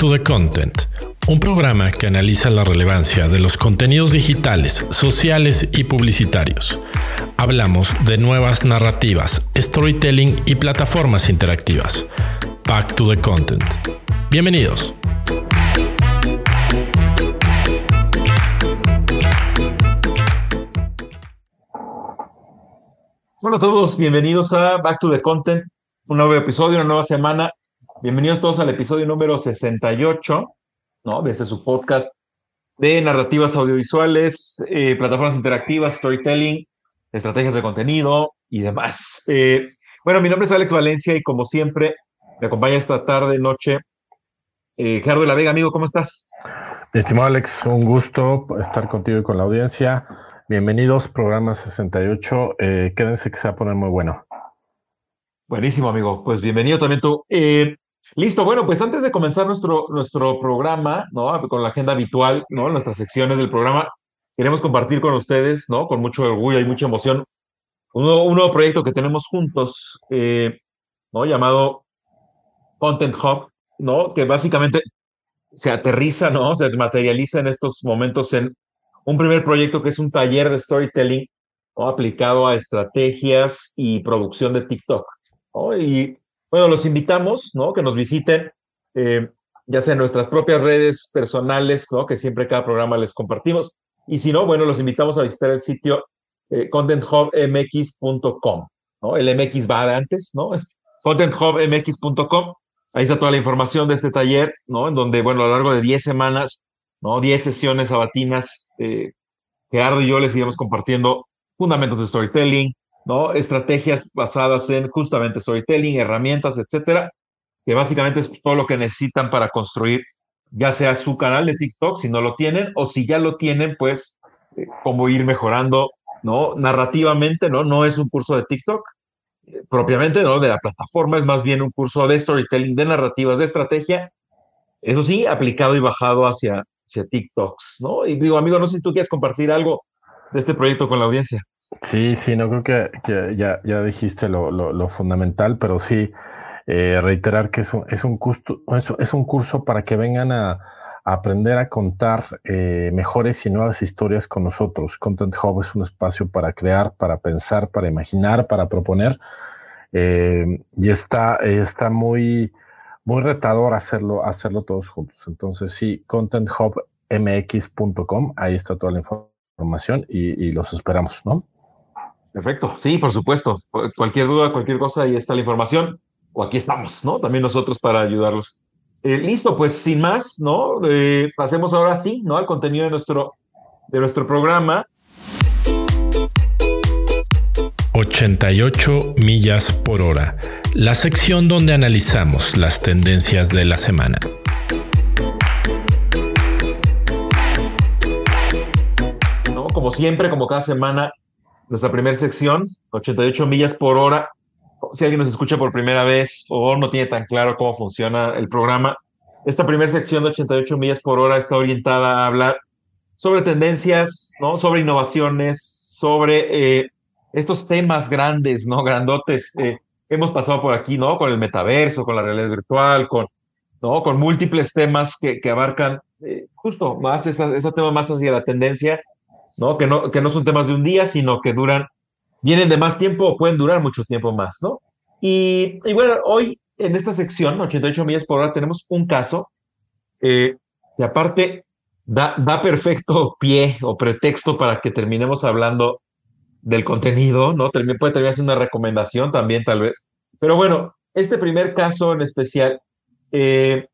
to the Content, un programa que analiza la relevancia de los contenidos digitales, sociales y publicitarios. Hablamos de nuevas narrativas, storytelling y plataformas interactivas. Back to the Content. Bienvenidos. Hola a todos, bienvenidos a Back to the Content, un nuevo episodio, una nueva semana. Bienvenidos todos al episodio número 68, ¿no? De este su podcast de narrativas audiovisuales, eh, plataformas interactivas, storytelling, estrategias de contenido y demás. Eh, bueno, mi nombre es Alex Valencia y como siempre me acompaña esta tarde, noche, eh, Gerardo de la Vega. Amigo, ¿cómo estás? estimado Alex, un gusto estar contigo y con la audiencia. Bienvenidos, programa 68. Eh, quédense que se va a poner muy bueno. Buenísimo, amigo. Pues bienvenido también tú. Eh, listo, bueno, pues antes de comenzar nuestro, nuestro programa, ¿no? Con la agenda habitual, ¿no? Nuestras secciones del programa, queremos compartir con ustedes, ¿no? Con mucho orgullo y mucha emoción, un nuevo, proyecto que tenemos juntos, eh, ¿no? Llamado Content Hub, ¿no? Que básicamente se aterriza, ¿no? Se materializa en estos momentos en un primer proyecto que es un taller de storytelling aplicado a estrategias y producción de TikTok. Y bueno, los invitamos ¿no? que nos visiten, eh, ya sea en nuestras propias redes personales, ¿no? que siempre cada programa les compartimos. Y si no, bueno, los invitamos a visitar el sitio eh, contenthubmx.com. ¿no? El MX va antes, ¿no? contenthubmx.com. Ahí está toda la información de este taller, ¿no? En donde, bueno, a lo largo de 10 semanas ¿no? 10 sesiones sabatinas. Eh, Gerardo y yo les iremos compartiendo fundamentos de storytelling, Estrategias basadas en justamente storytelling, herramientas, etcétera, que básicamente es todo lo que necesitan para construir ya sea su canal de TikTok, si no lo tienen, o si ya lo tienen, pues, eh, cómo ir mejorando, ¿no? Narrativamente, ¿no? No es un curso de TikTok, eh, propiamente, ¿no? De la plataforma, es más bien un curso de storytelling, de narrativas, de estrategia, eso sí, aplicado y bajado hacia, hacia TikToks, ¿no? Y digo, amigo, no sé si tú quieres compartir algo de este proyecto con la audiencia. Sí, sí, no creo que, ya, ya dijiste lo, fundamental, pero sí eh, reiterar que es un, es, un curso, es un curso para que vengan a, aprender a contar eh, mejores y nuevas historias con nosotros. Content Hub es un espacio para crear, para pensar, para imaginar, para proponer. Eh, y está, está muy, muy retador hacerlo, hacerlo todos juntos. Entonces, sí, contenthubmx.com, ahí está toda la información y, los esperamos, ¿no? Perfecto, sí, por supuesto. Cualquier duda, cualquier cosa, ahí está la información. O aquí estamos, ¿no? También nosotros para ayudarlos. Eh, listo, pues sin más, ¿no? Eh, pasemos ahora sí, ¿no? Al contenido de nuestro, de nuestro programa. 88 millas por hora, la sección donde analizamos las tendencias de la semana. Como siempre, como cada semana, nuestra primera sección, 88 millas por hora. Si alguien nos escucha por primera vez o no tiene tan claro cómo funciona el programa, esta primera sección de 88 millas por hora está orientada a hablar sobre tendencias, ¿no? sobre innovaciones, sobre eh, estos temas grandes, ¿no? Grandotes. Eh, hemos pasado por aquí, ¿no? Con el metaverso, con la realidad virtual, con, ¿no? Con múltiples temas que, que abarcan eh, justo más esa, ese tema más hacia la tendencia, ¿no? Que, ¿no? que no son temas de un día, sino que duran, vienen de más tiempo o pueden durar mucho tiempo más, ¿no? Y, y bueno, hoy en esta sección, 88 millas por hora, tenemos un caso eh, que aparte da, da perfecto pie o pretexto para que terminemos hablando del contenido, ¿no? También puede terminar una recomendación también, tal vez. Pero bueno, este primer caso en especial eh,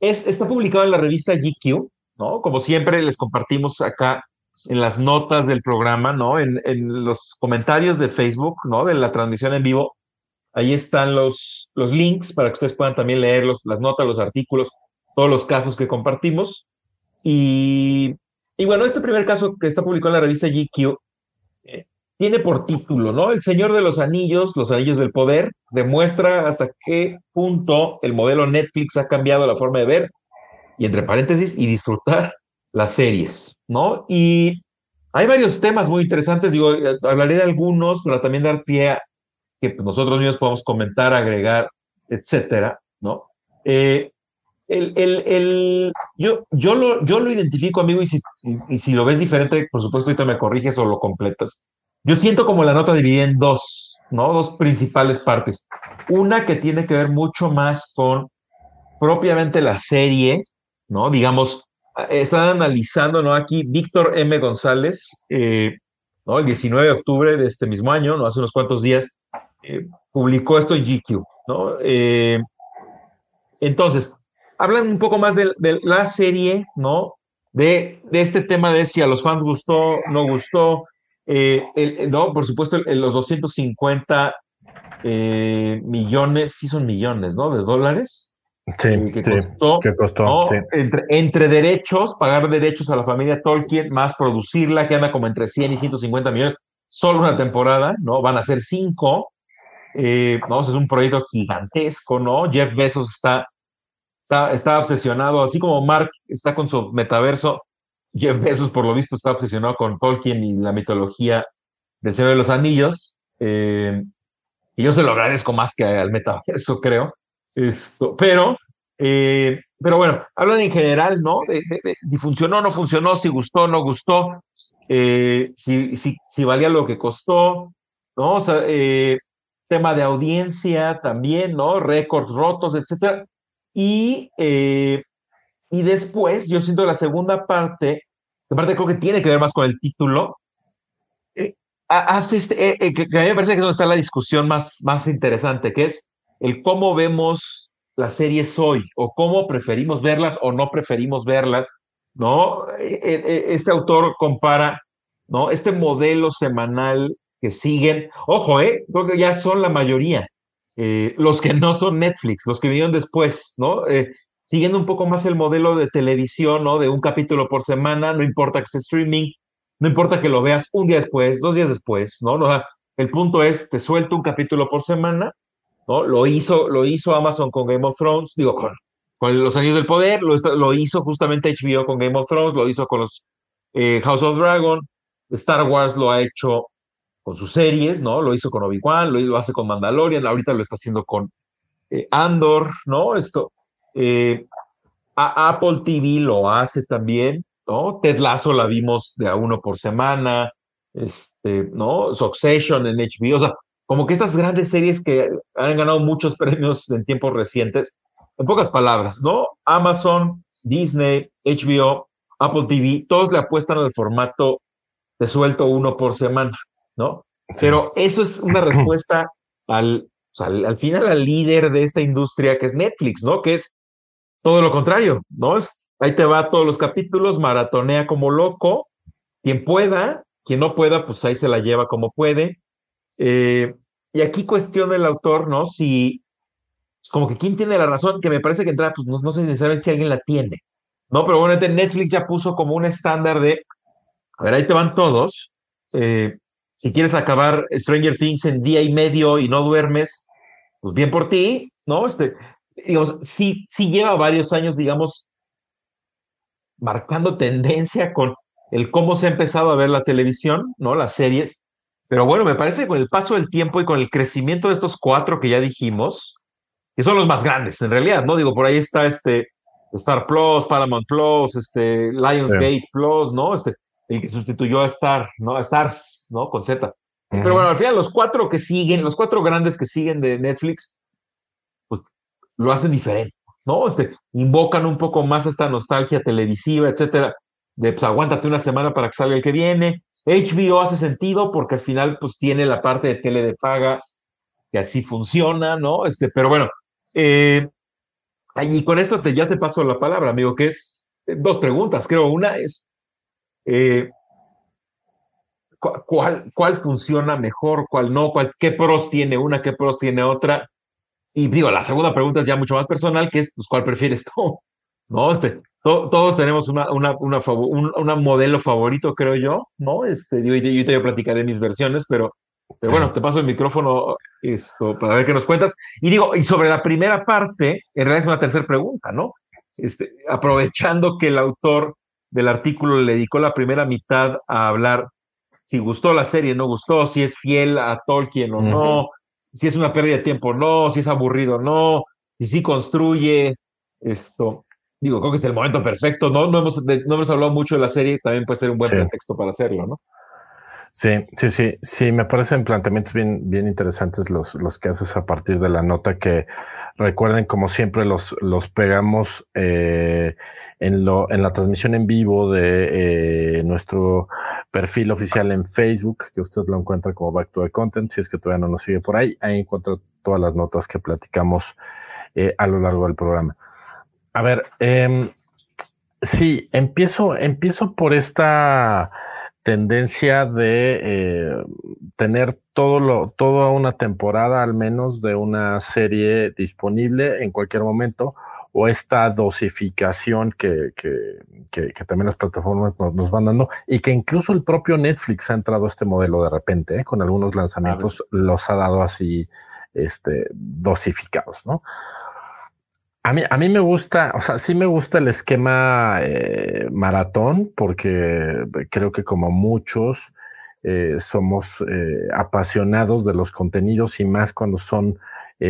es, está publicado en la revista GQ, ¿no? Como siempre les compartimos acá en las notas del programa, ¿no? En, en los comentarios de Facebook, ¿no? De la transmisión en vivo. Ahí están los, los links para que ustedes puedan también leer los, las notas, los artículos, todos los casos que compartimos. Y, y bueno, este primer caso que está publicado en la revista GQ tiene por título, ¿no? El Señor de los Anillos, los Anillos del Poder, demuestra hasta qué punto el modelo Netflix ha cambiado la forma de ver, y entre paréntesis, y disfrutar las series, ¿no? Y hay varios temas muy interesantes, digo, eh, hablaré de algunos, pero también dar pie a que nosotros mismos podamos comentar, agregar, etcétera, ¿no? Eh, el, el, el, yo, yo, lo, yo lo identifico, amigo, y si, y si lo ves diferente, por supuesto, ahorita me corriges o lo completas. Yo siento como la nota dividida en dos, ¿no? Dos principales partes. Una que tiene que ver mucho más con propiamente la serie, ¿no? Digamos, están analizando, ¿no? Aquí Víctor M. González, eh, ¿no? El 19 de octubre de este mismo año, ¿no? Hace unos cuantos días, eh, publicó esto en GQ, ¿no? Eh, entonces, hablan un poco más de, la serie, ¿no? De, de, este tema de si a los fans gustó, no gustó, no, por supuesto, los 250 millones, sí son millones, ¿no? De dólares, Sí, que costó, que costó entre, entre, derechos, pagar derechos a la familia Tolkien, más producirla, que anda como entre 100 y 150 millones, solo una temporada, ¿no? Van a ser cinco. Eh, vamos, es un proyecto gigantesco, ¿no? Jeff Bezos está, está, está obsesionado, así como Mark está con su metaverso, Jeff Bezos, por lo visto, está obsesionado con Tolkien y la mitología del Señor de los Anillos. Eh, y yo se lo agradezco más que al metaverso, creo. Esto, pero, eh, pero bueno, hablan en general, ¿no? Si funcionó no funcionó, si gustó no gustó, eh, si, si, si, valía lo que costó, ¿no? O sea, eh, tema de audiencia también, ¿no? Récords rotos, etcétera. Y, y después, yo siento la segunda parte, aparte creo que tiene que ver más con el título, hace este, que, a mí me parece que es donde está la discusión más, más interesante, que es el cómo vemos las series hoy o cómo preferimos verlas o no preferimos verlas, ¿no? E, e, e, este autor compara, ¿no? Este modelo semanal que siguen, ojo, ¿eh? Creo ya son la mayoría, eh, los que no son Netflix, los que vinieron después, ¿no? Eh, siguiendo un poco más el modelo de televisión, ¿no? De un capítulo por semana, no importa que sea streaming, no importa que lo veas un día después, dos días después, ¿no? O sea, el punto es, te suelto un capítulo por semana lo hizo, lo hizo Amazon con Game of Thrones, digo, con, Los Años del Poder, lo, lo, hizo justamente HBO con Game of Thrones, lo hizo con los eh, House of Dragon, Star Wars lo ha hecho con sus series, ¿no? Lo hizo con Obi-Wan, lo, hace con Mandalorian, ahorita lo está haciendo con eh, Andor, ¿no? Esto, eh, Apple TV lo hace también, ¿no? Ted Lasso la vimos de a uno por semana, este, ¿no? Succession en HBO, o sea, como que estas grandes series que han ganado muchos premios en tiempos recientes, en pocas palabras, ¿no? Amazon, Disney, HBO, Apple TV, todos le apuestan al formato de suelto uno por semana, ¿no? Pero eso es una respuesta al, al, final al líder de esta industria que es Netflix, ¿no? Que es todo lo contrario, ¿no? Es, ahí te va todos los capítulos, maratonea como loco, quien pueda, quien no pueda, pues ahí se la lleva como puede. Eh, y aquí cuestiona el autor, ¿no? Si, como que quién tiene la razón, que me parece que entra, pues no, sé necesariamente si alguien la tiene, ¿no? Pero bueno, Netflix ya puso como un estándar de, a ver, ahí te van todos. Eh, si quieres acabar Stranger Things en día y medio y no duermes, pues bien por ti, ¿no? Este, digamos, sí, sí lleva varios años, digamos, marcando tendencia con el cómo se ha empezado a ver la televisión, ¿no? Las series. Pero bueno, me parece que con el paso del tiempo y con el crecimiento de estos cuatro que ya dijimos, que son los más grandes en realidad, ¿no? Digo, por ahí está este Star Plus, Paramount Plus, este Lionsgate Plus, ¿no? Este, el que sustituyó a Star, ¿no? A Stars, ¿no? Con Z. Pero bueno, al final los cuatro que siguen, los cuatro grandes que siguen de Netflix, pues lo hacen diferente, ¿no? Este, invocan un poco más esta nostalgia televisiva, etcétera, de pues aguántate una semana para que salga el que viene, HBO hace sentido porque al final pues tiene la parte de tele de paga que así funciona, ¿no? Este, pero bueno, eh, y con esto te, ya te paso la palabra, amigo, que es eh, dos preguntas, creo. Una es, eh, ¿cuál, ¿cuál funciona mejor, cuál no? Cuál, ¿Qué pros tiene una, qué pros tiene otra? Y digo, la segunda pregunta es ya mucho más personal, que es, pues, ¿cuál prefieres tú? ¿No? Este, todos tenemos una, una, una, un, modelo favorito, creo yo, ¿no? Este, yo, yo, te platicaré mis versiones, pero, pero bueno, te paso el micrófono esto, para ver qué nos cuentas. Y digo, y sobre la primera parte, en realidad es una tercera pregunta, ¿no? Este, aprovechando que el autor del artículo le dedicó la primera mitad a hablar si gustó la serie, no gustó, si es fiel a Tolkien o no, si es una pérdida de tiempo o no, si es aburrido o no, si sí construye, Esto, digo, creo que es el momento perfecto, ¿no? No hemos, no hemos hablado mucho de la serie, también puede ser un buen pretexto para hacerlo, ¿no? Sí, sí, sí, sí, me parecen planteamientos bien, bien interesantes los, los que haces a partir de la nota que recuerden, como siempre, los, los pegamos eh, en, lo, en la transmisión en vivo de eh, nuestro perfil oficial en Facebook, que usted lo encuentra como Back to the Content, si es que todavía no nos sigue por ahí, ahí encuentra todas las notas que platicamos eh, a lo largo del programa. A ver, eh, sí, empiezo, empiezo por esta tendencia de eh, tener todo lo, toda una temporada al menos de una serie disponible en cualquier momento o esta dosificación que, que, que, también las plataformas nos, van dando y que incluso el propio Netflix ha entrado a este modelo de repente, ¿eh? con algunos lanzamientos los ha dado así este, dosificados, ¿no? A mí, a mí me gusta, o sea, sí me gusta el esquema eh, maratón, porque creo que como muchos eh, somos eh, apasionados de los contenidos y más cuando son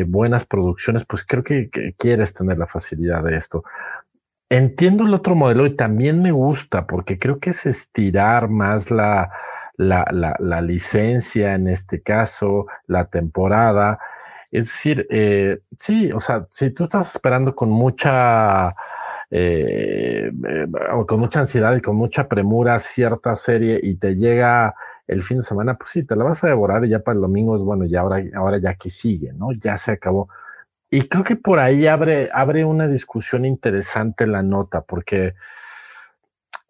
buenas producciones, pues creo que, quieres tener la facilidad de esto. Entiendo el otro modelo y también me gusta porque creo que es estirar más la, la, la, la licencia en este caso, la temporada es decir, eh, sí, o sea, si tú estás esperando con mucha, eh, eh, con mucha ansiedad y con mucha premura cierta serie y te llega el fin de semana, pues sí, te la vas a devorar y ya para el domingo es bueno, y ahora, ahora ya que sigue, ¿no? Ya se acabó. Y creo que por ahí abre, abre una discusión interesante la nota, porque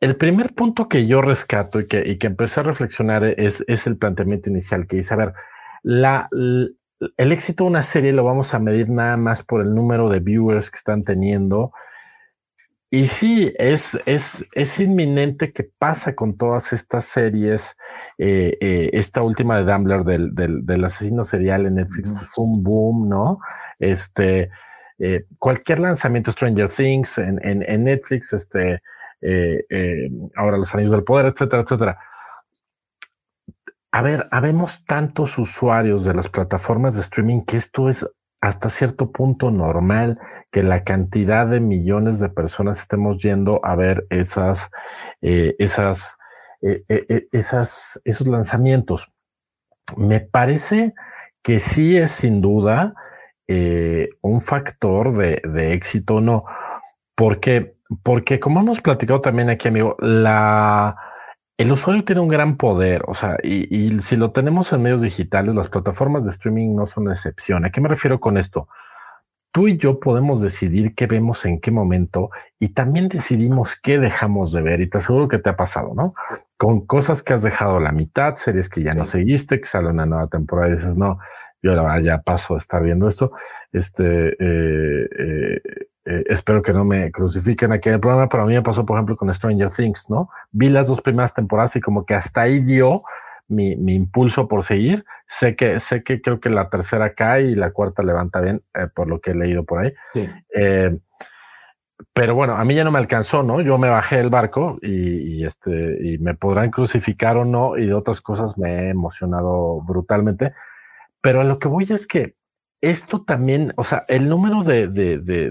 el primer punto que yo rescato y que, y que empecé a reflexionar es, es el planteamiento inicial que dice, a ver, la, el éxito de una serie lo vamos a medir nada más por el número de viewers que están teniendo. Y sí, es, es, es inminente que pasa con todas estas series. Eh, eh, esta última de Dumbler del, del, asesino serial en Netflix pues, fue un boom, ¿no? Este, eh, cualquier lanzamiento, Stranger Things en, en, en Netflix, este, ahora Los Anillos del Poder, etcétera, etcétera a ver, habemos tantos usuarios de las plataformas de streaming que esto es hasta cierto punto normal que la cantidad de millones de personas estemos yendo a ver esas, eh, esas, eh, eh, esas, esos lanzamientos. Me parece que sí es sin duda un factor de, de éxito, no, porque, porque como hemos platicado también aquí, amigo, la, el usuario tiene un gran poder, o sea, y, si lo tenemos en medios digitales, las plataformas de streaming no son excepción. ¿A qué me refiero con esto? Tú y yo podemos decidir qué vemos en qué momento y también decidimos qué dejamos de ver. Y te aseguro que te ha pasado, ¿no? Con cosas que has dejado la mitad, series que ya no seguiste, que sale una nueva temporada y dices, no, yo la verdad ya paso a estar viendo esto. Este, eh, eh, eh, espero que no me crucifiquen aquí en el programa, pero a mí me pasó, por ejemplo, con Stranger Things, ¿no? Vi las dos primeras temporadas y como que hasta ahí dio mi, mi impulso por seguir. Sé que, sé que creo que la tercera cae y la cuarta levanta bien, eh, por lo que he leído por ahí. Eh, pero bueno, a mí ya no me alcanzó, ¿no? Yo me bajé del barco y, y, este, y me podrán crucificar o no, y de otras cosas me he emocionado brutalmente. Pero a lo que voy es que esto también, o sea, el número de, de, de,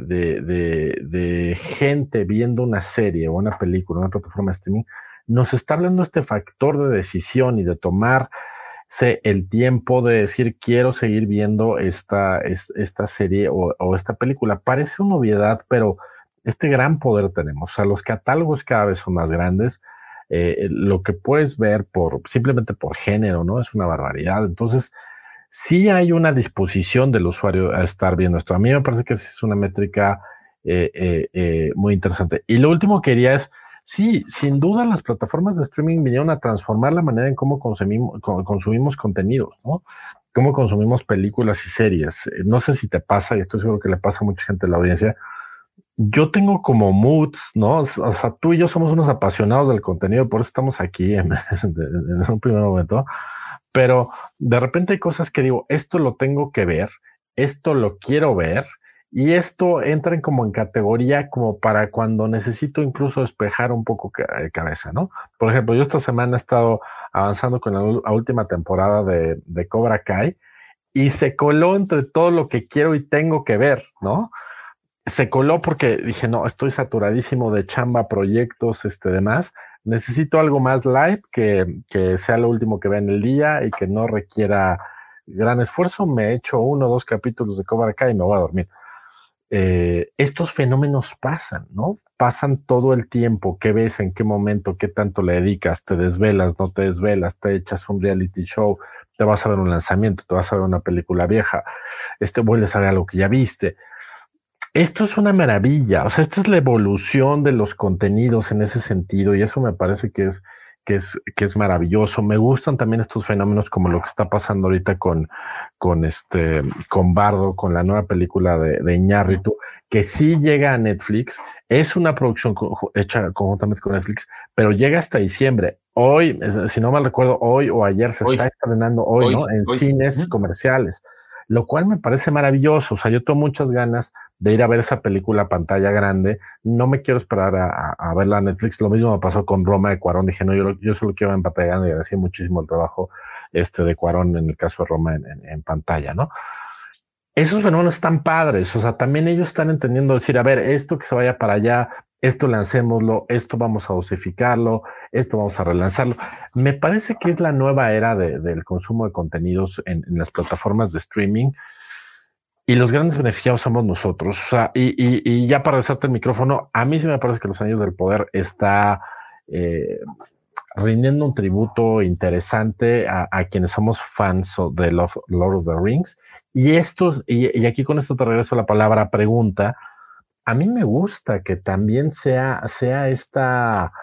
de, gente viendo una serie o una película, una plataforma de streaming, nos está hablando este factor de decisión y de tomarse el tiempo de decir quiero seguir viendo esta, esta serie o, esta película. Parece una obviedad, pero este gran poder tenemos. O sea, los catálogos cada vez son más grandes. Eh, lo que puedes ver por simplemente por género, ¿no? Es una barbaridad. Entonces, sí hay una disposición del usuario a estar viendo esto. A mí me parece que es una métrica eh, eh, eh, muy interesante. Y lo último que quería es, sí, sin duda las plataformas de streaming vinieron a transformar la manera en cómo consumimos, contenidos, ¿no? Cómo consumimos películas y series. No sé si te pasa, y estoy seguro que le pasa a mucha gente en la audiencia. Yo tengo como moods, ¿no? O sea, tú y yo somos unos apasionados del contenido, por eso estamos aquí en, en un primer momento pero de repente hay cosas que digo, esto lo tengo que ver, esto lo quiero ver, y esto entra en como en categoría como para cuando necesito incluso despejar un poco eh, cabeza, ¿no? Por ejemplo, yo esta semana he estado avanzando con la, última temporada de, de, Cobra Kai y se coló entre todo lo que quiero y tengo que ver, ¿no? se coló porque dije, no, estoy saturadísimo de chamba, proyectos, este, demás. Necesito algo más light que, sea lo último que vea en el día y que no requiera gran esfuerzo. Me he hecho uno o dos capítulos de Cobra Kai y me voy a dormir. Eh, estos fenómenos pasan, ¿no? Pasan todo el tiempo. ¿Qué ves? ¿En qué momento? ¿Qué tanto le dedicas? ¿Te desvelas? ¿No te desvelas? ¿Te echas un reality show? ¿Te vas a ver un lanzamiento? ¿Te vas a ver una película vieja? Este, vuelves a ver algo que ya viste. Esto es una maravilla. O sea, esta es la evolución de los contenidos en ese sentido y eso me parece que es que es, que es maravilloso. Me gustan también estos fenómenos como lo que está pasando ahorita con, con este, con Bardo, con la nueva película de, de Iñárritu, que sí llega a Netflix. Es una producción hecha conjuntamente con Netflix, pero llega hasta diciembre. Hoy, si no mal recuerdo, hoy o ayer se está estrenando hoy, ¿no? En cines comerciales lo cual me parece maravilloso. O sea, yo tengo muchas ganas de ir a ver esa película a pantalla grande. No me quiero esperar a, verla en Netflix. Lo mismo me pasó con Roma de Cuarón. Dije, no, yo, yo solo quiero ver en pantalla grande y agradecí muchísimo el trabajo este, de Cuarón en el caso de Roma en, pantalla, ¿no? Esos fenómenos están padres. O sea, también ellos están entendiendo decir, a ver, esto que se vaya para allá, esto lancémoslo, esto vamos a dosificarlo, esto vamos a relanzarlo. Me parece que es la nueva era del consumo de contenidos en, las plataformas de streaming y los grandes beneficiados somos nosotros. O sea, y, ya para rezarte el micrófono, a mí sí me parece que Los Años del Poder está eh, rindiendo un tributo interesante a, quienes somos fans de Lord of the Rings. Y estos, y aquí con esto te regreso la palabra pregunta a mí me gusta que también sea, sea esta,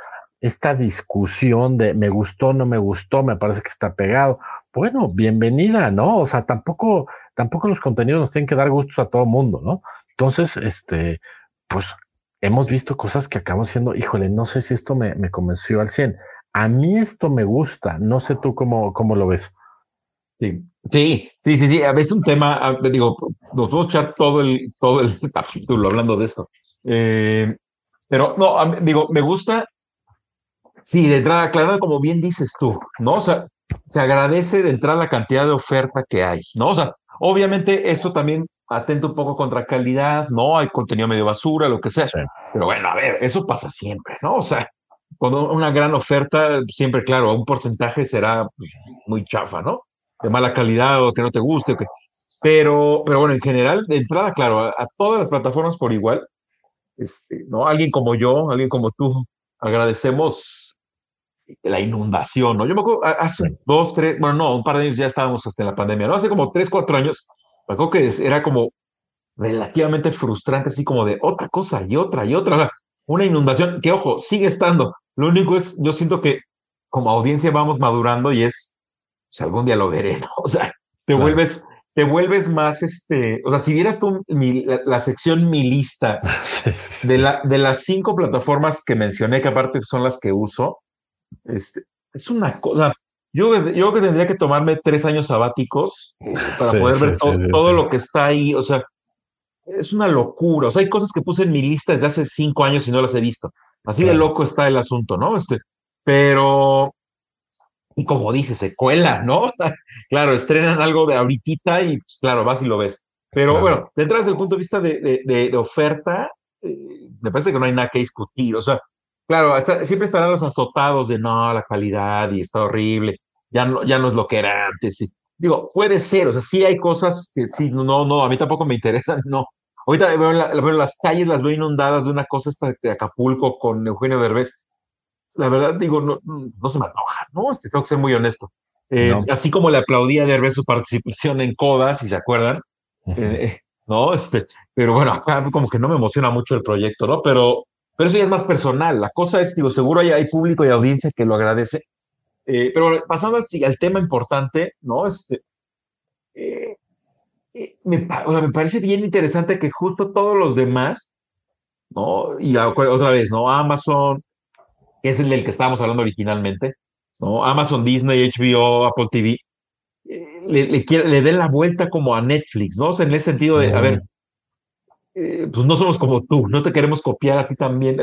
esta discusión de me gustó, no me gustó, me parece que está pegado. Bueno, bienvenida, ¿no? O sea, tampoco, tampoco los contenidos nos tienen que dar gustos a todo mundo, ¿no? Entonces, este, pues hemos visto cosas que acabamos siendo, híjole, no sé si esto me, me convenció al 100. A mí esto me gusta, no sé tú cómo, cómo lo ves. Sí, sí, sí, sí, A veces un tema, digo, nos puedo echar todo el, todo el capítulo hablando de esto. Eh, pero no, digo, me gusta, sí, de entrada, claro, como bien dices tú, ¿no? O sea, se agradece de entrada la cantidad de oferta que hay, ¿no? O sea, obviamente eso también atenta un poco contra calidad, ¿no? Hay contenido medio basura, lo que sea. Pero bueno, a ver, eso pasa siempre, ¿no? O sea, cuando una gran oferta, siempre, claro, un porcentaje será muy chafa, ¿no? De mala calidad o que no te guste. Pero, pero bueno, en general, de entrada, claro, a, todas las plataformas por igual, este, ¿no? Alguien como yo, alguien como tú, agradecemos la inundación, ¿no? Yo me acuerdo, hace dos, tres, bueno, no, un par de años ya estábamos hasta en la pandemia, ¿no? Hace como tres, cuatro años, me acuerdo que era como relativamente frustrante, así como de otra cosa y otra y otra. Una inundación que, ojo, sigue estando. Lo único es, yo siento que como audiencia vamos madurando y es sea, algún día lo veré, ¿no? O sea, te vuelves, te vuelves más, este, o sea, si vieras tú la, sección mi lista de, la, de las cinco plataformas que mencioné, que aparte son las que uso, este, es una cosa, yo, yo creo que tendría que tomarme tres años sabáticos para poder ver todo lo que está ahí, o sea, es una locura, o sea, hay cosas que puse en mi lista desde hace cinco años y no las he visto. Así de loco está el asunto, ¿no? Este, pero y como dice, se cuela, ¿no? claro, estrenan algo de ahorita y pues, claro, vas y lo ves. Pero bueno, detrás del punto de vista de, de, oferta, eh, me parece que no hay nada que discutir. O sea, claro, siempre estarán los azotados de no, la calidad y está horrible, ya no, ya no es lo que era antes. Digo, puede ser, o sea, sí hay cosas que sí, no, no, a mí tampoco me interesan, no. Ahorita veo, las calles, las veo inundadas de una cosa esta de Acapulco con Eugenio Derbez la verdad digo, no, no se me enoja, ¿no? Este, tengo que ser muy honesto. Eh, así como le aplaudía de ver su participación en Coda, si se acuerdan, eh, ¿no? Este, pero bueno, acá como que no me emociona mucho el proyecto, ¿no? Pero, pero eso ya es más personal. La cosa es, digo, seguro hay, hay público y audiencia que lo agradece. Eh, pero pasando al, al, tema importante, ¿no? Este, me, o sea, me parece bien interesante que justo todos los demás, ¿no? Y otra vez, ¿no? Amazon, es el del que estábamos hablando originalmente, ¿no? Amazon, Disney, HBO, Apple TV, eh, le, le, den la vuelta como a Netflix, ¿no? En ese sentido de, a ver, eh, pues no somos como tú, no te queremos copiar a ti también,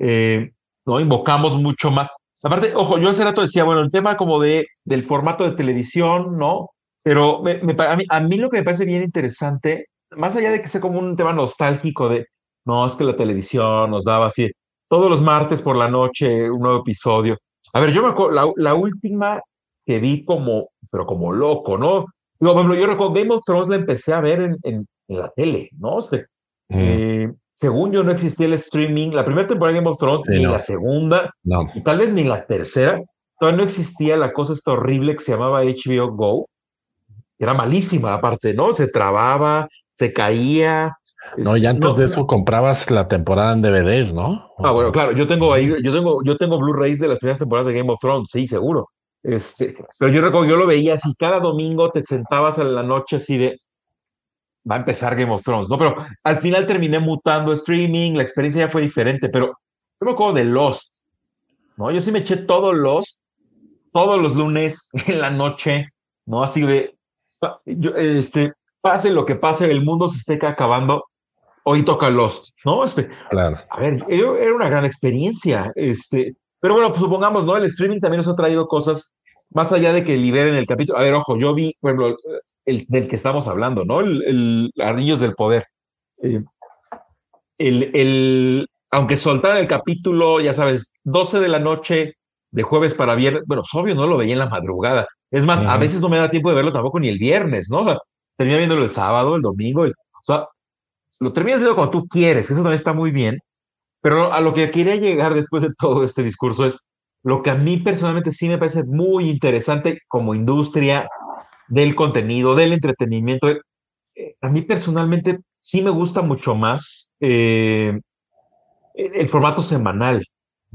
eh, ¿no? Invocamos mucho más. Aparte, ojo, yo hace rato decía, bueno, el tema como de, del formato de televisión, ¿no? Pero a, mí, a mí lo que me parece bien interesante, más allá de que sea como un tema nostálgico de, no, es que la televisión nos daba así, todos los martes por la noche un nuevo episodio. A ver, yo me acuerdo, la, última que vi como, pero como loco, ¿no? Yo, yo recuerdo Game of Thrones la empecé a ver en, en, la tele, ¿no? Este, eh, según yo no existía el streaming, la primera temporada de Game of Thrones, ni la segunda, y tal vez ni la tercera, todavía no existía la cosa esta horrible que se llamaba HBO Go, era malísima aparte, ¿no? Se trababa, se caía. No, y antes de eso comprabas la temporada en DVDs, ¿no? Ah, bueno, claro, yo tengo ahí, yo tengo, yo tengo Blu-rays de las primeras temporadas de Game of Thrones, sí, seguro. Este, pero yo recuerdo, yo lo veía así, cada domingo te sentabas en la noche así de, va a empezar Game of Thrones, ¿no? Pero al final terminé mutando streaming, la experiencia ya fue diferente, pero yo me acuerdo de Lost, ¿no? Yo sí me eché todo Lost, todos los lunes en la noche, ¿no? Así de, este, pase lo que pase, el mundo se esté acabando, hoy toca Lost, ¿no? Este, claro. A ver, era una gran experiencia, este, pero bueno, pues supongamos, ¿no? El streaming también nos ha traído cosas más allá de que liberen el capítulo. A ver, ojo, yo vi, por ejemplo, el del que estamos hablando, ¿no? El, el Anillos del Poder. Eh, el, el, aunque soltaran el capítulo, ya sabes, 12 de la noche de jueves para viernes, bueno, es obvio, no lo veía en la madrugada, es más, a veces no me da tiempo de verlo tampoco ni el viernes, ¿no? O sea, viéndolo el sábado, el domingo, o sea, lo terminas viendo cuando tú quieres, eso también está muy bien, pero a lo que quería llegar después de todo este discurso es lo que a mí personalmente sí me parece muy interesante como industria del contenido, del entretenimiento. Eh, a mí personalmente sí me gusta mucho más eh, el formato semanal.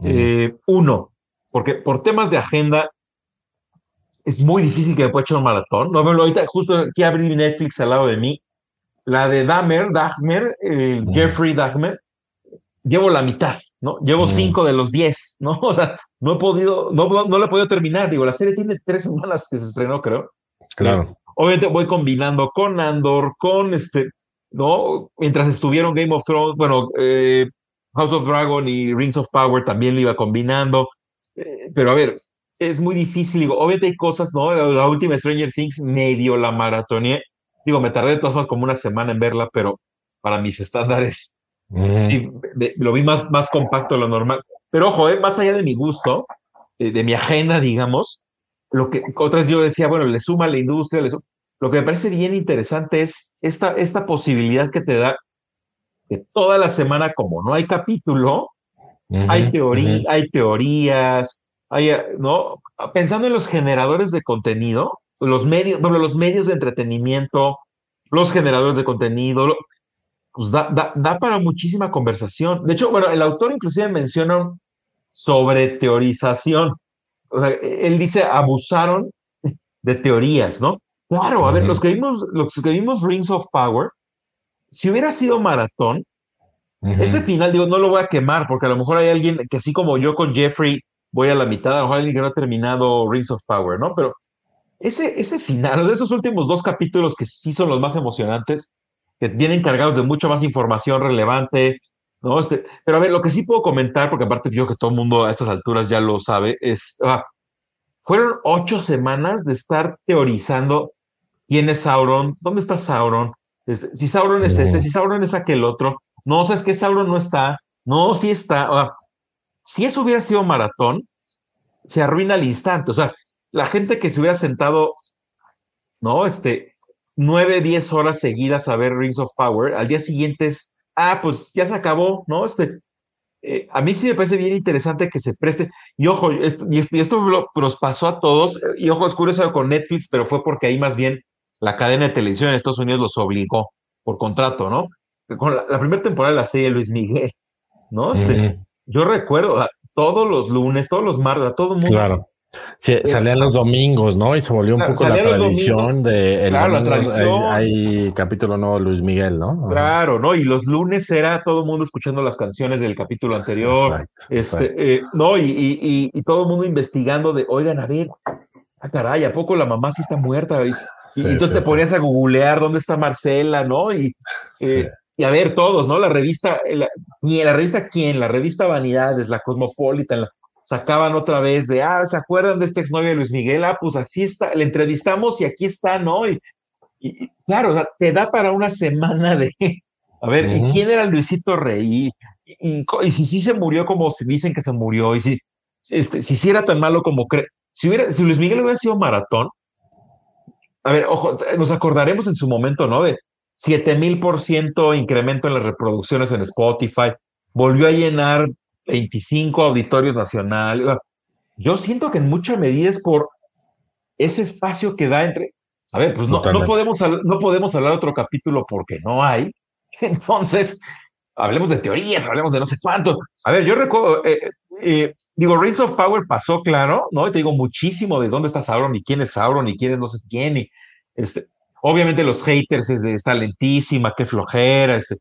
Eh, uno, porque por temas de agenda es muy difícil que me pueda echar un maratón. No, ahorita justo aquí abrí Netflix al lado de mí. La de Dahmer, Dahmer, Jeffrey Dahmer, llevo la mitad, ¿no? Llevo cinco de los diez, ¿no? O sea, no he podido, no, no, la he podido terminar. Digo, la serie tiene tres semanas que se estrenó, creo. Claro. Eh, obviamente voy combinando con Andor, con este, ¿no? Mientras estuvieron Game of Thrones, bueno, eh, House of Dragon y Rings of Power también lo iba combinando. Eh, pero a ver, es muy difícil. Digo, obviamente hay cosas, ¿no? La, última Stranger Things medio la maratoné. Digo, me tardé de todas formas como una semana en verla, pero para mis estándares, sí, lo vi más, más compacto de lo normal. Pero ojo, eh, más allá de mi gusto, eh, de mi agenda, digamos, lo que otras yo decía, bueno, le suma a la industria, lo que me parece bien interesante es esta, esta posibilidad que te da que toda la semana, como no hay capítulo, hay, teoría, hay teorías, ¿no? Pensando en los generadores de contenido, los medios, bueno, los medios de entretenimiento, los generadores de contenido, pues da, da, para muchísima conversación. De hecho, bueno, el autor inclusive menciona sobre teorización. O sea, él dice, abusaron de teorías, ¿no? Claro, a ver, los que vimos, los que vimos Rings of Power, si hubiera sido maratón, ese final, digo, no lo voy a quemar, porque a lo mejor hay alguien que así como yo con Jeffrey voy a la mitad, a lo mejor alguien que no ha terminado Rings of Power, ¿no? Pero ese, ese final, de esos últimos dos capítulos que sí son los más emocionantes, que vienen cargados de mucho más información relevante, ¿no? Este, pero a ver, lo que sí puedo comentar, porque aparte yo que todo el mundo a estas alturas ya lo sabe, es, ah, fueron ocho semanas de estar teorizando quién es Sauron, dónde está Sauron, este, si Sauron es este, si Sauron es aquel otro, no, o sea, es que Sauron no está, no, sí está, si eso hubiera sido maratón, se arruina al instante. O sea, la gente que se hubiera sentado, ¿no? Este, nueve, diez horas seguidas a ver Rings of Power, al día siguiente es, ah, pues ya se acabó, ¿no? Este, eh, a mí sí me parece bien interesante que se preste. Y ojo, esto, y esto, nos pasó a todos, y ojo, es curioso con Netflix, pero fue porque ahí más bien la cadena de televisión en Estados Unidos los obligó por contrato, ¿no? Con la, primera temporada de la serie Luis Miguel, ¿no? Este, yo recuerdo todos los lunes, todos los martes, a todo el mundo. Claro. Sí, salían los domingos, ¿no? Y se volvió un poco la tradición de el claro, la tradición. Hay, capítulo nuevo Luis Miguel, ¿no? Claro, ¿no? Y los lunes era todo el mundo escuchando las canciones del capítulo anterior. este, eh, no, y, y, y, todo el mundo investigando de, oigan, a ver, ah, caray, ¿a poco la mamá sí está muerta? Y, entonces te ponías a googlear dónde está Marcela, ¿no? Y eh, y a ver todos, ¿no? La revista, la, la revista quién, la revista Vanidades, la Cosmopolitan, sacaban otra vez de, ah, ¿se acuerdan de este exnovio de Luis Miguel? Ah, pues así está, le entrevistamos y aquí está, ¿no? Y, Y, claro, te da para una semana de, a ver, ¿y quién era Luisito Rey? Y, si sí se murió como se dicen que se murió, y si, este, si sí era tan malo como cree. Si, hubiera, si Luis Miguel hubiera sido maratón, a ver, ojo, nos acordaremos en su momento, ¿no? De 7000 por ciento incremento en las reproducciones en Spotify, volvió a llenar 25 auditorios nacionales. Yo siento que en mucha medida es por ese espacio que da entre. A ver, pues no, no, podemos, no podemos hablar otro capítulo porque no hay. Entonces, hablemos de teorías, hablemos de no sé cuántos. A ver, yo recuerdo, eh, eh, digo, Rings of Power pasó claro, ¿no? Y te digo muchísimo de dónde está Sauron y quién es Sauron y quién es no sé quién. Y, este, obviamente los haters es de está lentísima, qué flojera, este,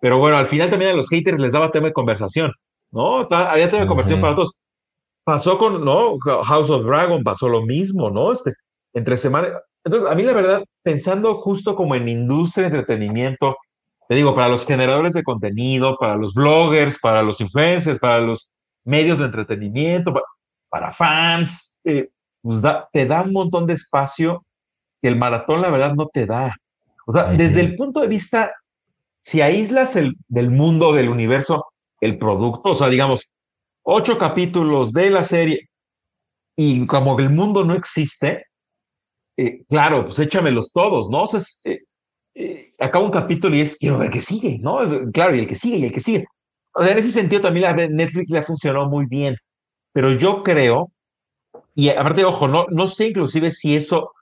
pero bueno, al final también a los haters les daba tema de conversación, ¿no? Había tema de conversación para todos. Pasó con, ¿no? House of Dragon pasó lo mismo, ¿no? Este, entre semanas. Entonces, a mí la verdad, pensando justo como en industria, entretenimiento, te digo, para los generadores de contenido, para los bloggers, para los influencers, para los medios de entretenimiento, para, fans, eh, pues te da un montón de espacio que el maratón, la verdad, no te da. O sea, desde el punto de vista, si aíslas el, del mundo, del universo, el producto, o sea, digamos, ocho capítulos de la serie y como el mundo no existe, eh, claro, pues échamelos todos, ¿no? O sea, eh, eh, acaba un capítulo y es, quiero ver qué sigue, ¿no? Claro, y el que sigue, y el que sigue. O sea, en ese sentido también Netflix le ha funcionado muy bien, pero yo creo, y aparte, ojo, no, no sé inclusive si eso,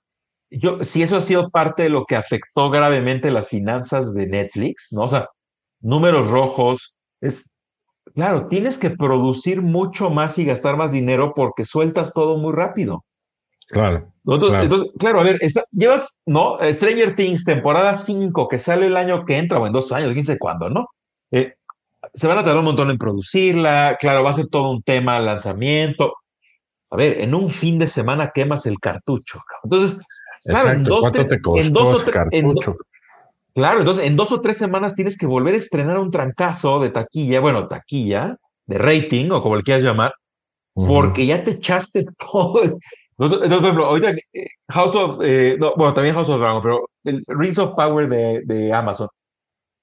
yo, si eso ha sido parte de lo que afectó gravemente las finanzas de Netflix, ¿no? O sea, números rojos, es, claro, tienes que producir mucho más y gastar más dinero porque sueltas todo muy rápido. Claro. Entonces, claro. a ver, llevas, ¿no? Stranger Things, temporada 5, que sale el año que entra, o en dos años, quién sé cuándo, ¿no? Eh, se van a tardar un montón en producirla, claro, va a ser todo un tema lanzamiento. A ver, en un fin de semana quemas el cartucho. Entonces, claro, en dos, tres, en dos o tres, claro, entonces en dos o tres semanas tienes que volver a estrenar un trancazo de taquilla, bueno, taquilla, de rating, o como le quieras llamar, porque ya te echaste todo el, por ejemplo, ahorita eh, House of, eh, bueno, también House of Dragon, pero el Rings of Power de, de, Amazon,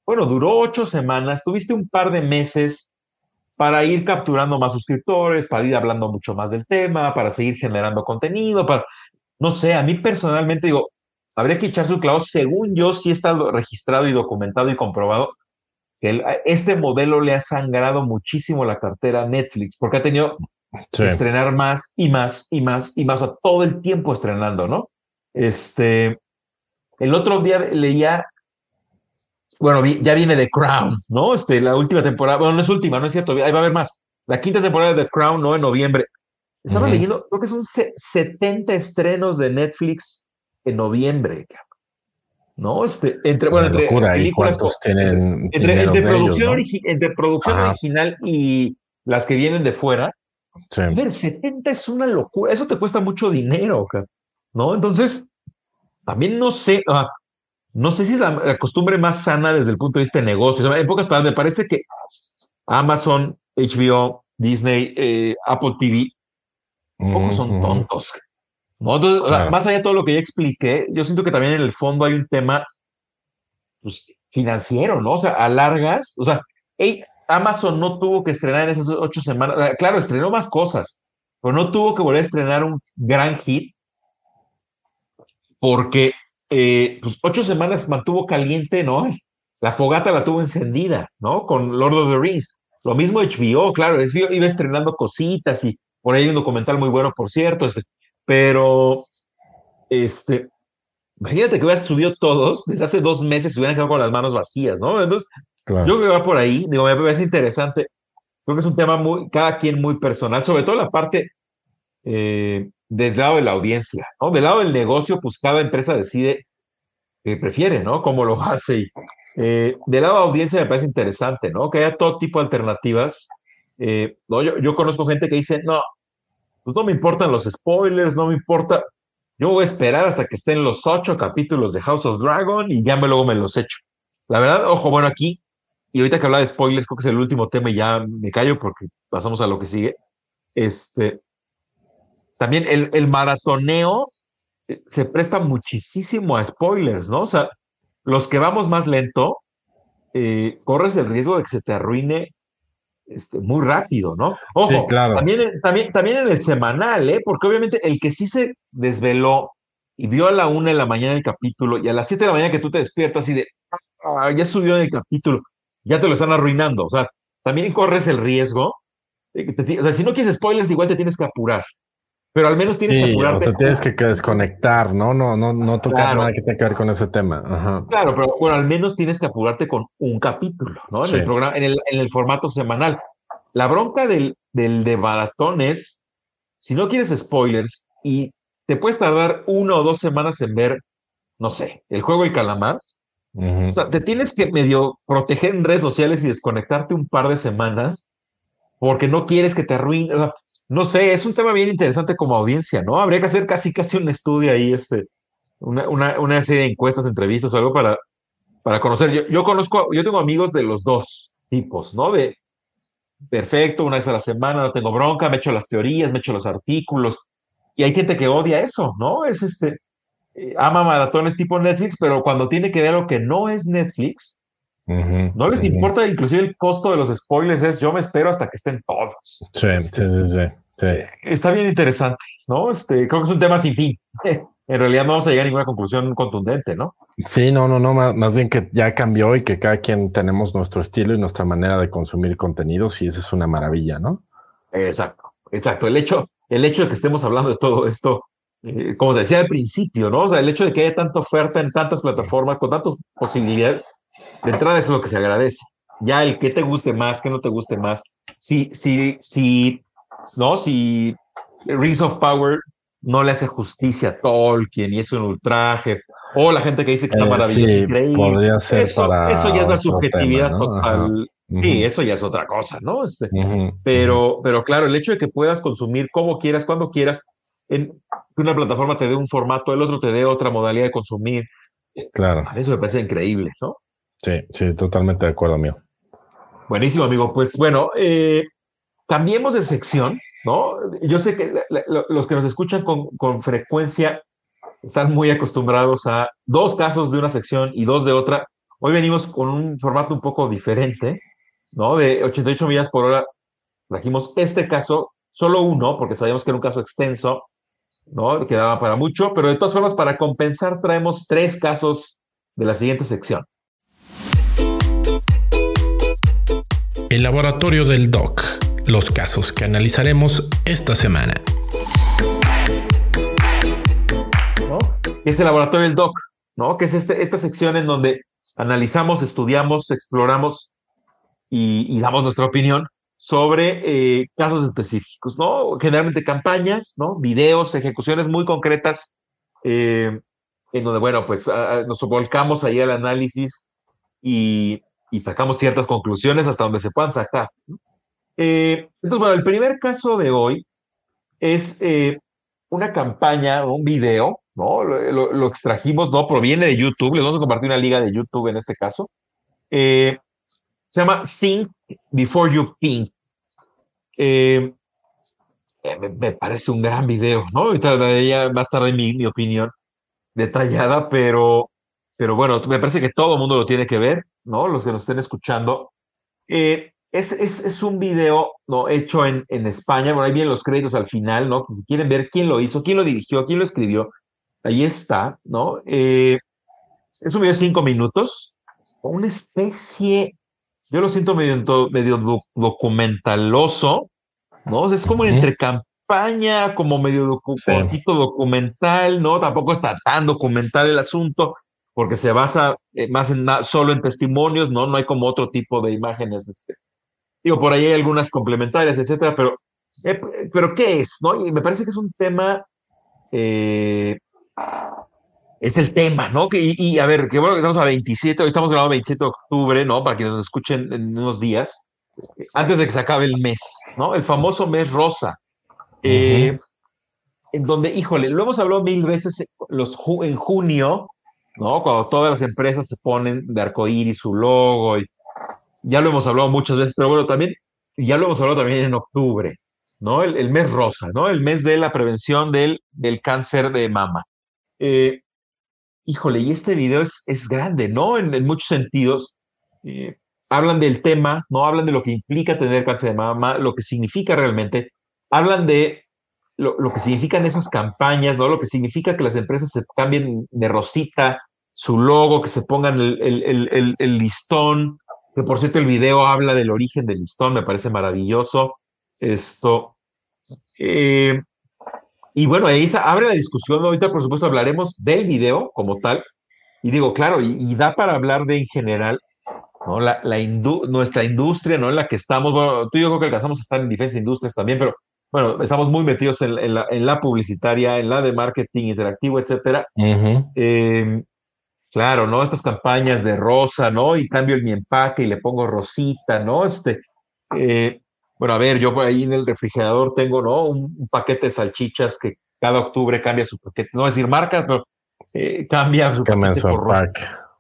bueno, duró ocho semanas, tuviste un par de meses para ir capturando más suscriptores, para ir hablando mucho más del tema, para seguir generando contenido, para, no sé, a mí personalmente digo, habría que echarse un clavo, según yo sí está registrado y documentado y comprobado, que este modelo le ha sangrado muchísimo la cartera a Netflix, porque ha tenido Estrenar más y más y más y más, o todo el tiempo estrenando, ¿no? Este, el otro día leía, bueno, ya viene The Crown, ¿no? Este, la última temporada, bueno, no es última, no es cierto, ahí va a haber más. La quinta temporada de The Crown, ¿no? En noviembre. Estaba leyendo, creo que son 70 estrenos de Netflix en noviembre, ¿no? Este, entre, bueno, entre películas, tienen entre, producción, entre producción original y las que vienen de fuera, a ver, 70 es una locura, eso te cuesta mucho dinero, ¿no? Entonces, también no sé, ah, no sé si es la, costumbre más sana desde el punto de vista de negocio. En pocas palabras, me parece que Amazon, HBO, Disney, eh, Apple TV, poco son tontos. ¿No? Entonces, más allá de todo lo que ya expliqué, yo siento que también en el fondo hay un tema pues, financiero, ¿no? O sea, a largas, o sea, Amazon no tuvo que estrenar en esas ocho semanas. Claro, estrenó más cosas, pero no tuvo que volver a estrenar un gran hit porque eh, pues ocho semanas mantuvo caliente, ¿no? La fogata la tuvo encendida, ¿no? Con Lord of the Rings. Lo mismo HBO, claro, HBO iba estrenando cositas y por ahí hay un documental muy bueno, por cierto, este, pero este, imagínate que hubieras subido todos, desde hace dos meses se hubieran quedado con las manos vacías, ¿no? Entonces, yo creo que va por ahí, digo, me parece interesante. Creo que es un tema muy, cada quien muy personal, sobre todo la parte eh, del lado de la audiencia, ¿no? Del lado del negocio, pues cada empresa decide que prefiere, ¿no? Cómo lo hace. Eh, del lado de la audiencia me parece interesante, ¿no? Que haya todo tipo de alternativas. Eh, ¿no? Yo, yo, conozco gente que dice, no, pues no me importan los spoilers, no me importa. Yo voy a esperar hasta que estén los ocho capítulos de House of Dragon y ya me, luego me los echo. La verdad, ojo, bueno, aquí y ahorita que habla de spoilers, creo que es el último tema y ya me callo porque pasamos a lo que sigue. Este, también el, el maratoneo eh, se presta muchísimo a spoilers, ¿no? O sea, los que vamos más lento, eh, corres el riesgo de que se te arruine este, muy rápido, ¿no? Ojo, claro. también, también, también en el semanal, ¿eh? Porque obviamente el que sí se desveló y vio a la una de la mañana el capítulo y a las siete de la mañana que tú te despiertas y de, ah, ya subió en el capítulo, ya te lo están arruinando. O sea, también corres el riesgo. o sea, si no quieres spoilers, igual te tienes que apurar. Pero al menos tienes que apurarte. O te tienes que desconectar, ¿no? No, no, no tocar nada que tenga que ver con ese tema. Claro, pero bueno, al menos tienes que apurarte con un capítulo, ¿no? En el programa, en el, en el formato semanal. La bronca del, del de maratón es, si no quieres spoilers y te puedes tardar una o dos semanas en ver, no sé, el juego El Calamar, o sea, te tienes que medio proteger en redes sociales y desconectarte un par de semanas porque no quieres que te arruine. no sé, es un tema bien interesante como audiencia, ¿no? Habría que hacer casi casi un estudio ahí, este, una, una, una serie de encuestas, entrevistas o algo para, para conocer. Yo, yo conozco, yo tengo amigos de los dos tipos, ¿no? De perfecto, una vez a la semana, no tengo bronca, me echo las teorías, me echo los artículos. Y hay gente que odia eso, ¿no? Es este, eh, ama maratones tipo Netflix, pero cuando tiene que ver lo que no es Netflix, no les importa inclusive el costo de los spoilers, es yo me espero hasta que estén todos. Sí, sí, sí, sí, eh, Está bien interesante, ¿no? Este, creo que es un tema sin fin. en realidad no vamos a llegar a ninguna conclusión contundente, ¿no? Sí, no, no, no, más, bien que ya cambió y que cada quien tenemos nuestro estilo y nuestra manera de consumir contenidos y eso es una maravilla, ¿no? Exacto, exacto. El hecho, el hecho de que estemos hablando de todo esto eh, como decía al principio, ¿no? O sea, el hecho de que haya tanta oferta en tantas plataformas, con tantas posibilidades, de entrada eso es lo que se agradece. Ya el que te guste más, que no te guste más. Si, si, si, ¿no? Si Rings of Power no le hace justicia a Tolkien y es un ultraje, o la gente que dice que está eh, maravilloso, increíble. Podría ser eso, eso ya es la subjetividad total. Sí, eso ya es otra cosa, ¿no? Este, pero, pero claro, el hecho de que puedas consumir como quieras, cuando quieras, en, que una plataforma te dé un formato, el otro te dé otra modalidad de consumir. Claro. Eso me parece increíble, ¿no? Sí, sí, totalmente de acuerdo, amigo. Buenísimo, amigo. Pues bueno, eh, cambiemos de sección, ¿no? Yo sé que los que nos escuchan con, con frecuencia están muy acostumbrados a dos casos de una sección y dos de otra. Hoy venimos con un formato un poco diferente, ¿no? De 88 millas por hora. Trajimos este caso, solo uno, porque sabíamos que era un caso extenso, ¿no? Quedaba para mucho, pero de todas formas, para compensar, traemos tres casos de la siguiente sección. El laboratorio del DOC, los casos que analizaremos esta semana. Es el laboratorio del DOC, ¿no? Que es este, esta sección en donde analizamos, estudiamos, exploramos y, y damos nuestra opinión sobre eh, casos específicos, ¿no? Generalmente campañas, ¿no? Videos, ejecuciones muy concretas, eh, en donde, bueno, pues nos volcamos ahí al análisis y, sacamos ciertas conclusiones hasta donde se puedan sacar. Eh, entonces, bueno, el primer caso de hoy es una campaña, un video, ¿no? Lo, extrajimos, ¿no? Proviene de YouTube, les vamos a compartir una liga de YouTube en este caso. se llama Think Before You. Eh, eh, me, parece un gran video, ¿no? Ahorita más tarde mi, mi opinión detallada, pero, pero bueno, me parece que todo el mundo lo tiene que ver, ¿no? Los que nos estén escuchando. Eh, es, es, es, un video ¿no? hecho en, en España, bueno, ahí vienen los créditos al final, ¿no? Quieren ver quién lo hizo, quién lo dirigió, quién lo escribió. Ahí está, ¿no? es un video de cinco minutos, una especie yo lo siento medio, medio documentaloso, ¿no? es como entre campaña, como medio docu documental, ¿no? Tampoco está tan documental el asunto, porque se basa eh, más en solo en testimonios, ¿no? No hay como otro tipo de imágenes. Este. Digo, por ahí hay algunas complementarias, etcétera, pero, eh, pero ¿qué es? ¿no? Y me parece que es un tema eh, es el tema, ¿no? Que, y, a ver, qué bueno que estamos a 27, hoy estamos grabando 27 de octubre, ¿no? Para que nos escuchen en unos días, antes de que se acabe el mes, ¿no? El famoso mes rosa. Eh, en donde, híjole, lo hemos hablado mil veces los, en junio, ¿no? Cuando todas las empresas se ponen de arcoíris su logo, y ya lo hemos hablado muchas veces, pero bueno, también, ya lo hemos hablado también en octubre, ¿no? El, mes rosa, ¿no? El mes de la prevención del, del cáncer de mama. Eh, híjole, y este video es, es grande, ¿no? En, muchos sentidos. Eh, hablan del tema, no hablan de lo que implica tener cáncer de mama, lo que significa realmente. Hablan de lo, lo, que significan esas campañas, ¿no? Lo que significa que las empresas se cambien de rosita, su logo, que se pongan el, el, el, el, listón, que por cierto el video habla del origen del listón, me parece maravilloso. Esto. Eh, y bueno, ahí abre la discusión. Ahorita, por supuesto, hablaremos del video como tal. Y digo, claro, y, da para hablar de en general, ¿no? La, la nuestra industria, ¿no? En la que estamos, bueno, tú y yo creo que alcanzamos a estar en diferentes industrias también, pero bueno, estamos muy metidos en, la, en la, publicitaria, en la de marketing interactivo, etcétera. Claro, ¿no? Estas campañas de rosa, ¿no? Y cambio mi empaque y le pongo rosita, ¿no? Este, eh, bueno, a ver, yo ahí en el refrigerador tengo, ¿no? Un, paquete de salchichas que cada octubre cambia su paquete, no decir marcas, pero eh, cambia su paquete por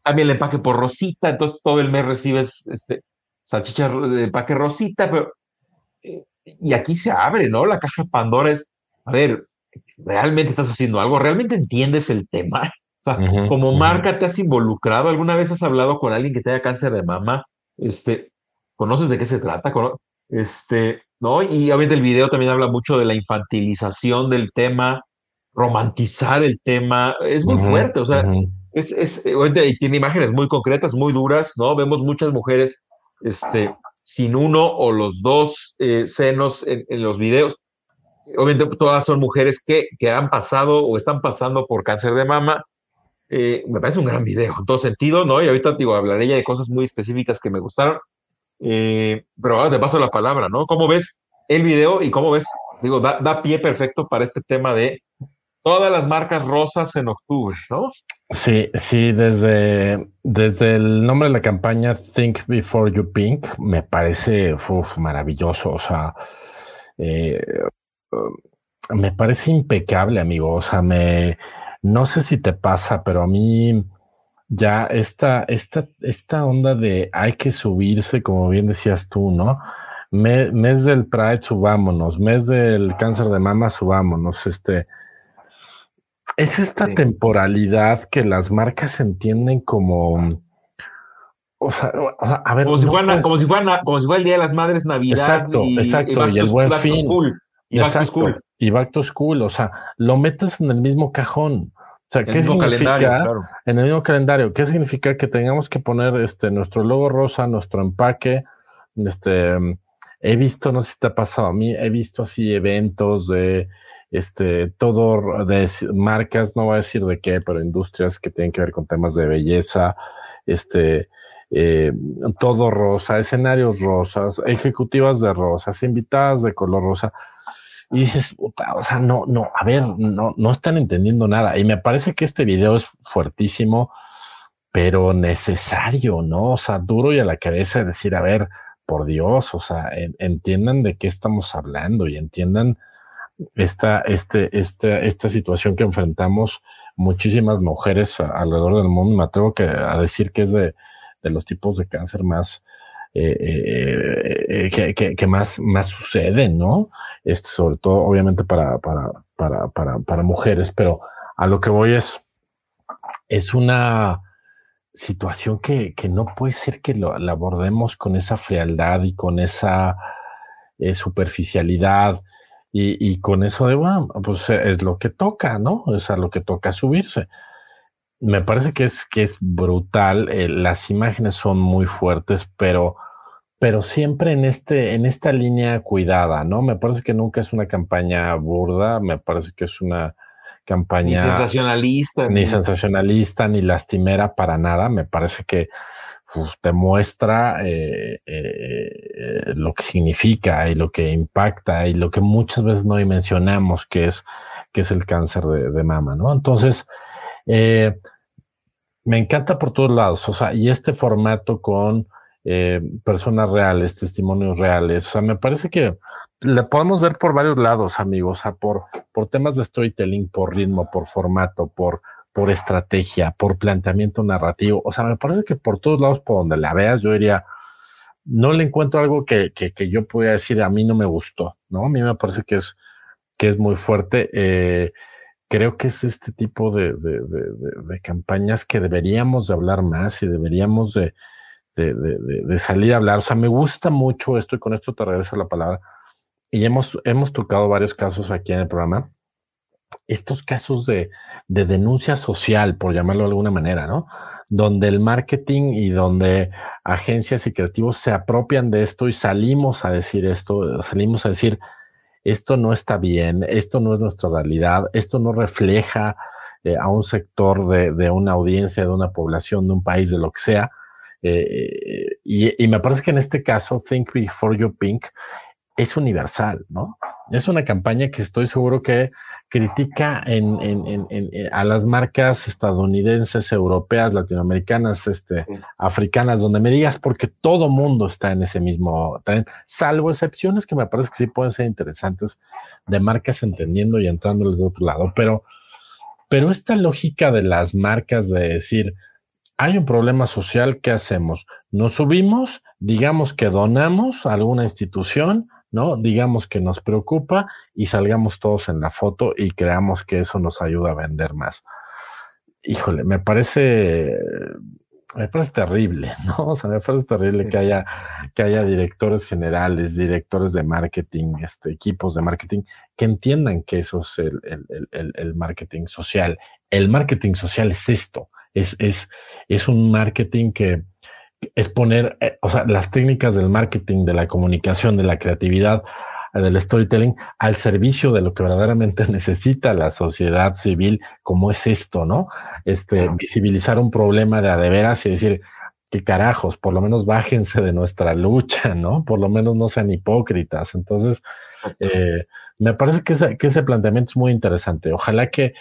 Cambia el empaque por rosita, entonces todo el mes recibes este, salchichas de empaque rosita, pero eh, y aquí se abre, ¿no? La caja Pandora es, a ver, ¿realmente estás haciendo algo? ¿Realmente entiendes el tema? O sea, como marca te has involucrado, ¿alguna vez has hablado con alguien que tenga cáncer de mama? Este, ¿conoces de qué se trata? Este, ¿no? Y obviamente el video también habla mucho de la infantilización del tema, romantizar el tema, es muy fuerte, o sea, es, es, y tiene imágenes muy concretas, muy duras, ¿no? Vemos muchas mujeres, este, sin uno o los dos eh, senos en, los videos. Obviamente todas son mujeres que, que han pasado o están pasando por cáncer de mama. Eh, me parece un gran video en todo sentido, ¿no? Y ahorita digo, hablaré ya de cosas muy específicas que me gustaron. Eh, pero ahora te paso la palabra, ¿no? ¿Cómo ves el video y cómo ves, digo, da, pie perfecto para este tema de todas las marcas rosas en octubre, ¿no? Sí, sí, desde, desde el nombre de la campaña Think Before You Pink me parece maravilloso, o sea, eh, me parece impecable, amigo, o sea, me, no sé si te pasa, pero a mí ya esta, esta, esta onda de hay que subirse, como bien decías tú, ¿no? mes del Pride, subámonos, mes del cáncer de mama, subámonos, este. Es esta temporalidad que las marcas entienden como. O sea, a ver. Como si, fuera, como, si fuera, como si fuera el Día de las Madres Navidad. Exacto, exacto. Y, el buen fin. y back to school. Y back to school. O sea, lo metes en el mismo cajón. O sea, ¿qué significa en el mismo calendario? ¿Qué significa que tengamos que poner este nuestro logo rosa, nuestro empaque? Este he visto, no sé si te ha pasado a mí, he visto así eventos de este todo de marcas, no voy a decir de qué, pero industrias que tienen que ver con temas de belleza, este eh, todo rosa, escenarios rosas, ejecutivas de rosas, invitadas de color rosa y dices, o sea, no, no, a ver, no, no están entendiendo nada. Y me parece que este video es fuertísimo, pero necesario, ¿no? O sea, duro y a la cabeza decir, a ver, por Dios, o sea, entiendan de qué estamos hablando y entiendan esta, este, esta situación que enfrentamos muchísimas mujeres alrededor del mundo. Me atrevo que, a decir que es de, de los tipos de cáncer más, eh, eh, que, que, más, más sucede, ¿no? Este, sobre todo, obviamente, para, para, para, para, para mujeres, pero a lo que voy es, es una situación que, que no puede ser que lo, la abordemos con esa frialdad y con esa eh, superficialidad y, y, con eso de, bueno, pues es lo que toca, ¿no? Es a lo que toca subirse me parece que es, que es brutal. Eh, las imágenes son muy fuertes, pero, pero siempre en, este, en esta línea cuidada, ¿no? Me parece que nunca es una campaña burda, me parece que es una campaña... Ni sensacionalista. Ni, sensacionalista, ni lastimera para nada. Me parece que pues, te muestra eh, eh, lo que significa y lo que impacta y lo que muchas veces no dimensionamos, que es, que es el cáncer de, de mama, ¿no? Entonces... Eh, me encanta por todos lados, o sea, y este formato con eh, personas reales, testimonios reales, o sea, me parece que le podemos ver por varios lados, amigos, o sea, por, por temas de storytelling, por ritmo, por formato, por, por estrategia, por planteamiento narrativo, o sea, me parece que por todos lados, por donde la veas, yo diría, no le encuentro algo que, que, yo pudiera decir, a mí no me gustó, ¿no? A mí me parece que es, que es muy fuerte. Eh, creo que es este tipo de, campañas que deberíamos de hablar más y deberíamos de, salir a hablar. O sea, me gusta mucho esto y con esto te regreso la palabra. Y hemos, hemos tocado varios casos aquí en el programa. Estos casos de, denuncia social, por llamarlo de alguna manera, ¿no? Donde el marketing y donde agencias y creativos se apropian de esto y salimos a decir esto, salimos a decir, esto no está bien, esto no es nuestra realidad, esto no refleja eh, a un sector de, una audiencia, de una población, de un país, de lo que sea. Eh, y, me parece que en este caso, Think Before You Pink es universal, ¿no? Es una campaña que estoy seguro que critica en, a las marcas estadounidenses, europeas, latinoamericanas, este, africanas, donde me digas, porque todo mundo está en ese mismo tren, salvo excepciones que me parece que sí pueden ser interesantes de marcas entendiendo y entrándoles de otro lado. Pero, pero esta lógica de las marcas de decir, hay un problema social, ¿qué hacemos? Nos subimos, digamos que donamos a alguna institución, ¿no? Digamos que nos preocupa y salgamos todos en la foto y creamos que eso nos ayuda a vender más. Híjole, me parece, me parece terrible, ¿no? O sea, me parece terrible que haya, que haya directores generales, directores de marketing, este, equipos de marketing, que entiendan que eso es el, marketing social. El marketing social es esto, es, es, es un marketing que, es poner, eh, o sea, las técnicas del marketing, de la comunicación, de la creatividad, eh, del storytelling al servicio de lo que verdaderamente necesita la sociedad civil, como es esto, ¿no? Este, visibilizar un problema de adeveras y decir, que carajos, por lo menos bájense de nuestra lucha, ¿no? Por lo menos no sean hipócritas. Entonces, eh, me parece que ese, que ese planteamiento es muy interesante. Ojalá que,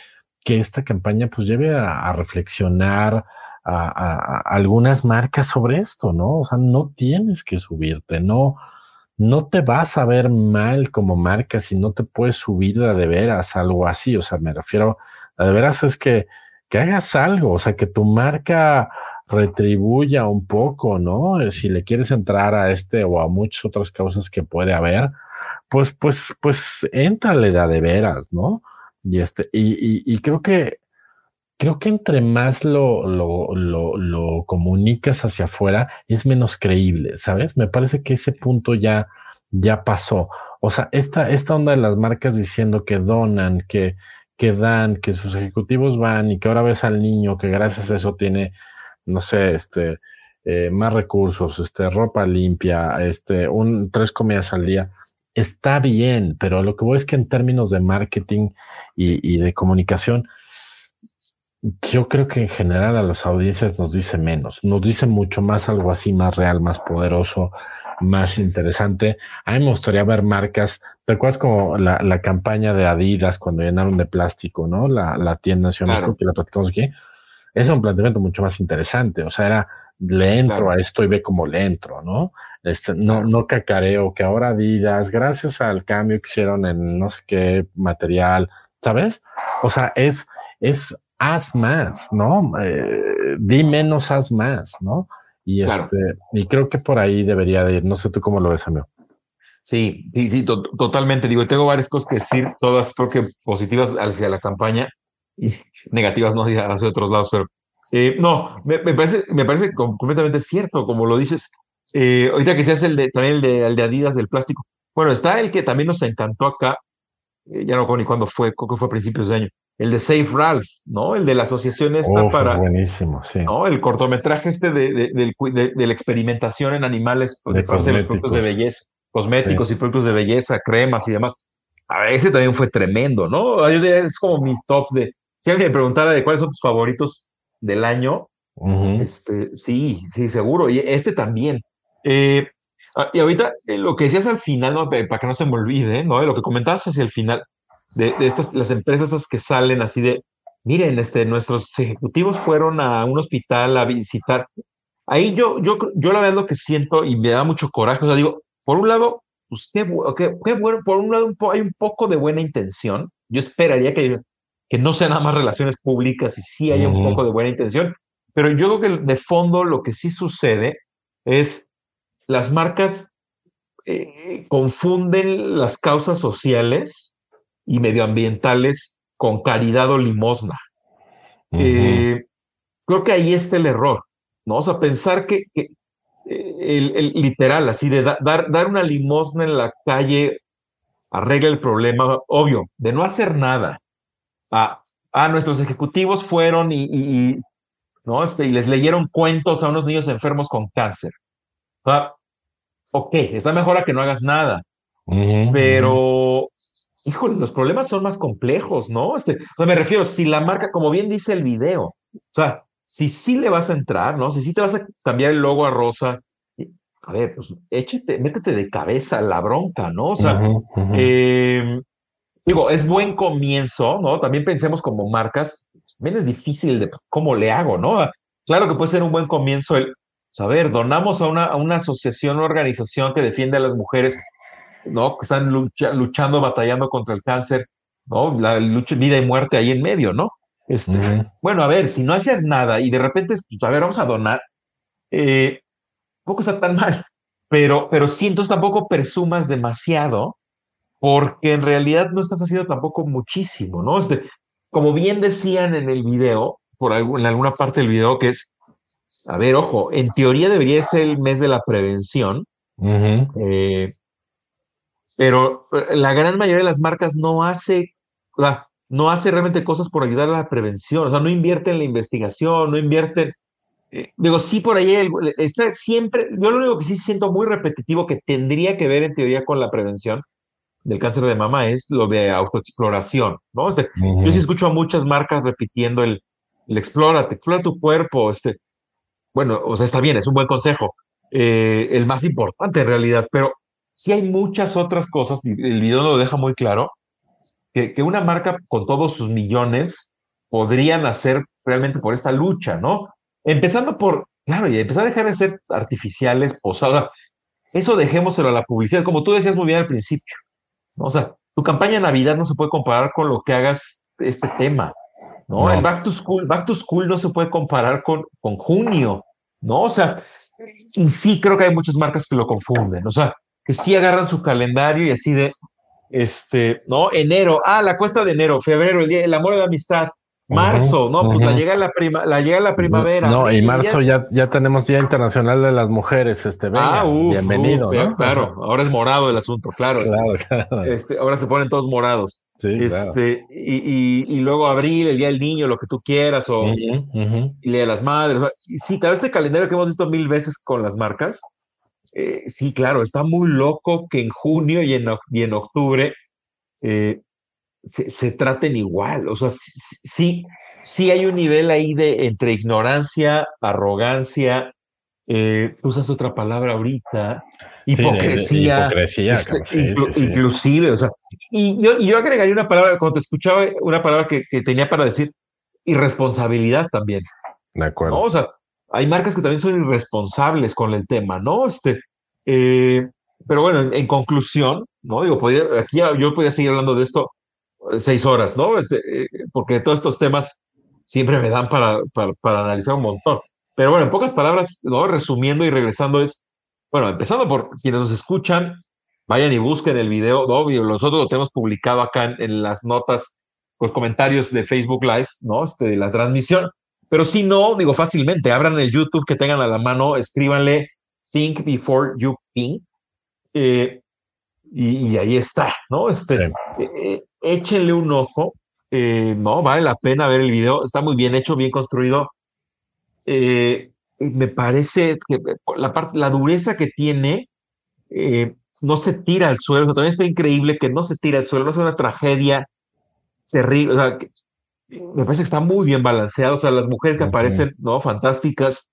que esta campaña pues lleve a reflexionar, a, algunas marcas sobre esto, ¿no? O sea, no tienes que subirte, no, no te vas a ver mal como marca si no te puedes subir a de veras, algo así. O sea, me refiero a de veras es que, que hagas algo, o sea, que tu marca retribuya un poco, ¿no? Eh, si le quieres entrar a este o a muchas otras causas que puede haber, pues, pues, pues, éntrale de, de veras, ¿no? Y este, y, y creo que creo que entre más lo, lo, lo, comunicas hacia afuera, es menos creíble, ¿sabes? Me parece que ese punto ya, ya pasó. O sea, esta, esta onda de las marcas diciendo que donan, que, que dan, que sus ejecutivos van y que ahora ves al niño que gracias a eso tiene, no sé, este, eh, más recursos, este, ropa limpia, este, un, tres comidas al día. Está bien, pero lo que voy es que en términos de marketing y, y de comunicación, yo creo que en general a las audiencias nos dice menos, nos dice mucho más algo así, más real, más poderoso, más interesante. A mí me gustaría ver marcas, ¿te acuerdas como la, campaña de Adidas cuando llenaron de plástico, ¿no? La, la tienda nacional que la platicamos aquí. Es un planteamiento mucho más interesante, o sea, era le entro a esto y ve cómo le entro, ¿no? Este, no, no cacareo que ahora Adidas, gracias al cambio que hicieron en no sé qué material, ¿sabes? O sea, es, es haz más, ¿no? Eh, di menos, haz más, ¿no? Y este, y creo que por ahí debería de ir. No sé tú cómo lo ves, amigo. Sí, sí, sí, totalmente. Digo, tengo varias cosas que decir, todas creo que positivas hacia la campaña y negativas no hacia otros lados, pero eh, no, me, parece, me parece completamente cierto, como lo dices. Eh, ahorita que se hace el de, también el de, el de Adidas del plástico. Bueno, está el que también nos encantó acá, ya no recuerdo ni cuándo fue, creo que fue a principios de año, el de Safe Ralph, ¿no? El de la asociación esta para. Buenísimo, sí. ¿no? El cortometraje este de, de, la experimentación en animales de, parte de los productos de belleza, cosméticos y productos de belleza, cremas y demás. A ese también fue tremendo, ¿no? es como mi top de. Si alguien me preguntara de cuáles son tus favoritos del año, este, sí, sí, seguro. Y este también. Eh, ah, y ahorita eh, lo que decías al final, ¿no? para que no se me olvide, ¿no? Lo que comentabas hacia el final de, estas, las empresas estas que salen así de, miren, este, nuestros ejecutivos fueron a un hospital a visitar. Ahí yo, yo, yo la verdad lo que siento y me da mucho coraje, o sea, digo, por un lado, pues qué, bueno, por un lado hay un poco de buena intención. Yo esperaría que, que no sean nada más relaciones públicas y sí haya un poco de buena intención, pero yo creo que de fondo lo que sí sucede es las marcas eh, confunden las causas sociales y medioambientales con caridad o limosna. Eh, creo que ahí está el error, ¿no? O sea, pensar que, eh, el, literal, así de dar, dar una limosna en la calle arregla el problema, obvio, de no hacer nada. Ah, ah nuestros ejecutivos fueron y, ¿no? Este, y les leyeron cuentos a unos niños enfermos con cáncer. Ah, ok, está mejor a que no hagas nada. pero, híjole, los problemas son más complejos, ¿no? Este, me refiero, si la marca, como bien dice el video, o sea, si sí le vas a entrar, ¿no? Si sí te vas a cambiar el logo a rosa, a ver, pues échate, métete de cabeza la bronca, ¿no? O sea, em, digo, es buen comienzo, ¿no? También pensemos como marcas, también es difícil de cómo le hago, ¿no? Claro que puede ser un buen comienzo el, saber, donamos a una, a una asociación, una organización que defiende a las mujeres, ¿no? Que están luchando, batallando contra el cáncer, ¿no? La lucha, vida y muerte ahí en medio, ¿no? Este, Bueno, a ver, si no hacías nada y de repente, pues, a ver, vamos a donar, eh, poco está tan mal, pero, pero sí, entonces tampoco presumas demasiado, porque en realidad no estás haciendo tampoco muchísimo, ¿no? Este, como bien decían en el video, por en alguna parte del video, que es, a ver, ojo, en teoría debería ser el mes de la prevención, eh, pero eh, la gran mayoría de las marcas no hace, no hace realmente cosas por ayudar a la prevención, o sea, no invierte en la investigación, no invierte eh, digo, sí, por ahí está siempre, yo lo único que sí siento muy repetitivo que tendría que ver en teoría con la prevención del cáncer de mama es lo de autoexploración, ¿no? Este, Yo sí escucho a muchas marcas repitiendo el, el explórate, explora tu cuerpo, este, bueno, o sea, está bien, es un buen consejo, eh, el más importante en realidad, pero sí hay muchas otras cosas, y el video lo deja muy claro, que, que una marca con todos sus millones podrían hacer realmente por esta lucha, ¿no? Empezando por, claro, y empezar a dejar de ser artificiales, posadas. Eso dejémoselo a la publicidad, como tú decías muy bien al principio. O sea, tu campaña de Navidad no se puede comparar con lo que hagas este tema. ¿no? El Back to School, Back to School no se puede comparar con, con junio, ¿no? O sea, y sí creo que hay muchas marcas que lo confunden, o sea, que sí agarran su calendario y así de, este, ¿no? Enero, ah, la cuesta de enero, febrero, el día, el amor de la amistad, Marzo, no, pues la llega la prima, la llega la primavera. No, y marzo ya, ya tenemos Día Internacional de las Mujeres, este, venga, ah, bienvenido. Claro, ahora es morado el asunto, claro. Este, ahora se ponen todos morados. Sí, este, y, y, luego abril, el Día del Niño, lo que tú quieras, o y Día de las Madres. sí, claro, este calendario que hemos visto mil veces con las marcas, eh, sí, claro, está muy loco que en junio y en, y en octubre eh, se, traten igual. O sea, sí, sí hay un nivel ahí de entre ignorancia, arrogancia, eh, usas otra palabra ahorita, hipocresía, este, inclusive, o sea, y yo, yo agregaría una palabra, cuando te escuchaba, una palabra que, tenía para decir irresponsabilidad también. De acuerdo. O sea, hay marcas que también son irresponsables con el tema, ¿no? Este, eh, pero bueno, en, conclusión, ¿no? Digo, podía, aquí yo podría seguir hablando de esto seis horas, ¿no? Este, eh, porque todos estos temas siempre me dan para, para, analizar un montón. Pero bueno, en pocas palabras, ¿no? resumiendo y regresando es, bueno, empezando por quienes nos escuchan, vayan y busquen el video, ¿no? Nosotros lo tenemos publicado acá en, las notas, los comentarios de Facebook Live, ¿no? Este, de la transmisión. Pero si no, digo fácilmente, abran el YouTube que tengan a la mano, escríbanle Think Before You Think. Eh, y, ahí está, ¿no? Este, eh, échenle un ojo, eh, no, vale la pena ver el video, está muy bien hecho, bien construido. Eh, me parece que la, parte, la dureza que tiene no se tira al suelo, también está increíble que no se tira al suelo, no es una tragedia terrible, o sea, me parece que está muy bien balanceado, o sea, las mujeres que aparecen, ¿no? Fantásticas,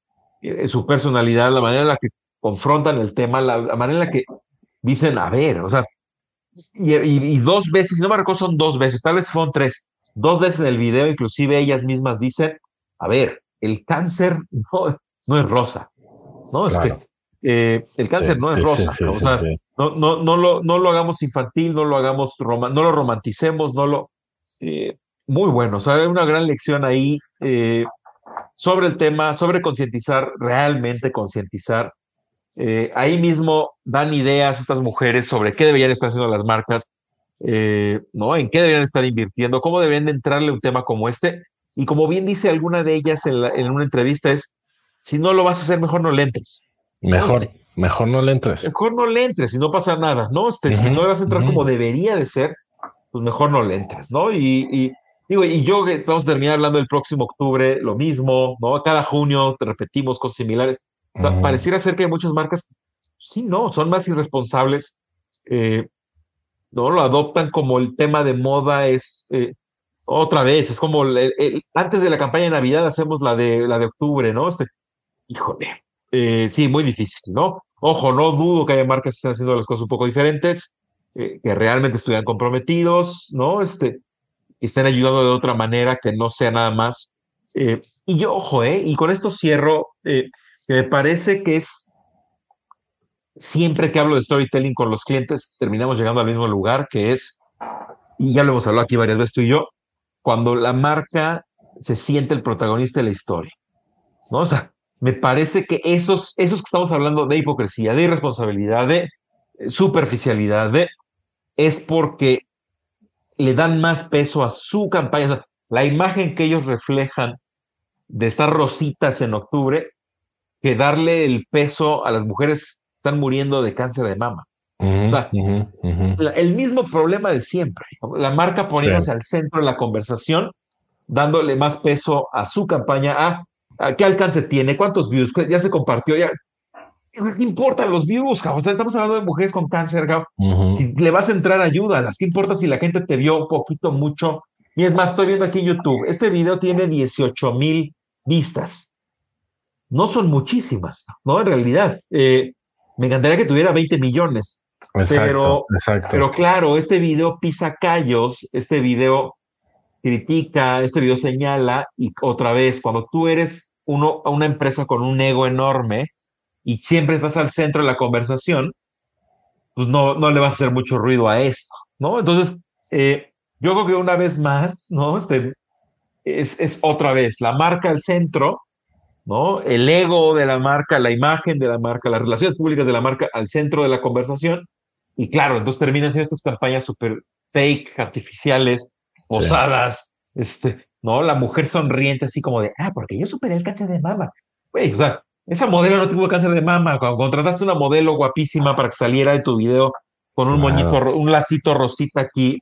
su personalidad, la manera en la que confrontan el tema, la manera en la que dicen, a ver, o sea, y, dos veces, si no me recuerdo, son dos veces, tal vez fueron tres, dos veces en el video, inclusive ellas mismas dicen, a ver, el cáncer no, no es rosa, ¿no? Es que eh, el cáncer no es rosa, o sea, no, no, no, lo, no lo hagamos infantil, no lo hagamos, no lo romanticemos, no lo... Eh, muy bueno, o sea, hay una gran lección ahí eh, sobre el tema, sobre concientizar, realmente concientizar eh, ahí mismo dan ideas estas mujeres sobre qué deberían estar haciendo las marcas. eh, ¿no? ¿En qué deberían estar invirtiendo? ¿Cómo deberían de entrarle un tema como este? Y como bien dice alguna de ellas en, una entrevista es, si no lo vas a hacer, mejor no le entres. Mejor, mejor no le entres. Mejor no le entres y no pasa nada, ¿no? Este, Si no le vas a entrar como debería de ser, pues mejor no le entres, ¿no? Y, y digo, y yo vamos a terminar hablando el próximo octubre, lo mismo, ¿no? Cada junio te repetimos cosas similares. Pareciera ser que hay muchas marcas, sí, no, son más irresponsables. Eh, ¿no? Lo adoptan como el tema de moda es eh, otra vez, es como antes de la campaña de Navidad hacemos la de, la de octubre, ¿no? Este, híjole, eh, sí, muy difícil, ¿no? Ojo, no dudo que haya marcas que estén haciendo las cosas un poco diferentes, eh, que realmente estuvieran comprometidos, ¿no? Este, estén ayudando de otra manera, que no sea nada más. y yo, ojo, ¿eh? Y con esto cierro, me parece que es siempre que hablo de storytelling con los clientes, terminamos llegando al mismo lugar, que es, y ya lo hemos hablado aquí varias veces tú y yo, cuando la marca se siente el protagonista de la historia. ¿no? O sea, me parece que esos, esos que estamos hablando de hipocresía, de irresponsabilidad, de superficialidad, de, es porque le dan más peso a su campaña. O sea, la imagen que ellos reflejan de estar rositas en octubre, que darle el peso a las mujeres están muriendo de cáncer de mama. el mismo problema de siempre. La marca poniéndose al centro de la conversación, dándole más peso a su campaña, a, qué alcance tiene, cuántos views, ya se compartió, ya. ¿Qué importan los views? Estamos hablando de mujeres con cáncer. Si le vas a entrar ayuda, las que importa si la gente te vio poquito, mucho. Y es más, estoy viendo aquí en YouTube. Este video tiene 18 mil vistas. No son muchísimas, ¿no? En realidad. Eh, me encantaría que tuviera 20 millones. pero, pero claro, este video pisa callos, este video critica, este video señala y otra vez, cuando tú eres uno, una empresa con un ego enorme y siempre estás al centro de la conversación, pues no, no le vas a hacer mucho ruido a esto, ¿no? Entonces, eh, yo creo que una vez más, ¿no? Este, es, es otra vez la marca al centro ¿no? El ego de la marca, la imagen de la marca, las relaciones públicas de la marca al centro de la conversación. Y claro, entonces terminan siendo estas campañas súper fake, artificiales, posadas, este, ¿no? La mujer sonriente así como de, ah, porque yo superé el cáncer de mama. Güey, o sea, esa modelo no tuvo cáncer de mama. Cuando contrataste una modelo guapísima para que saliera de tu video con un moñito, un lacito rosita aquí,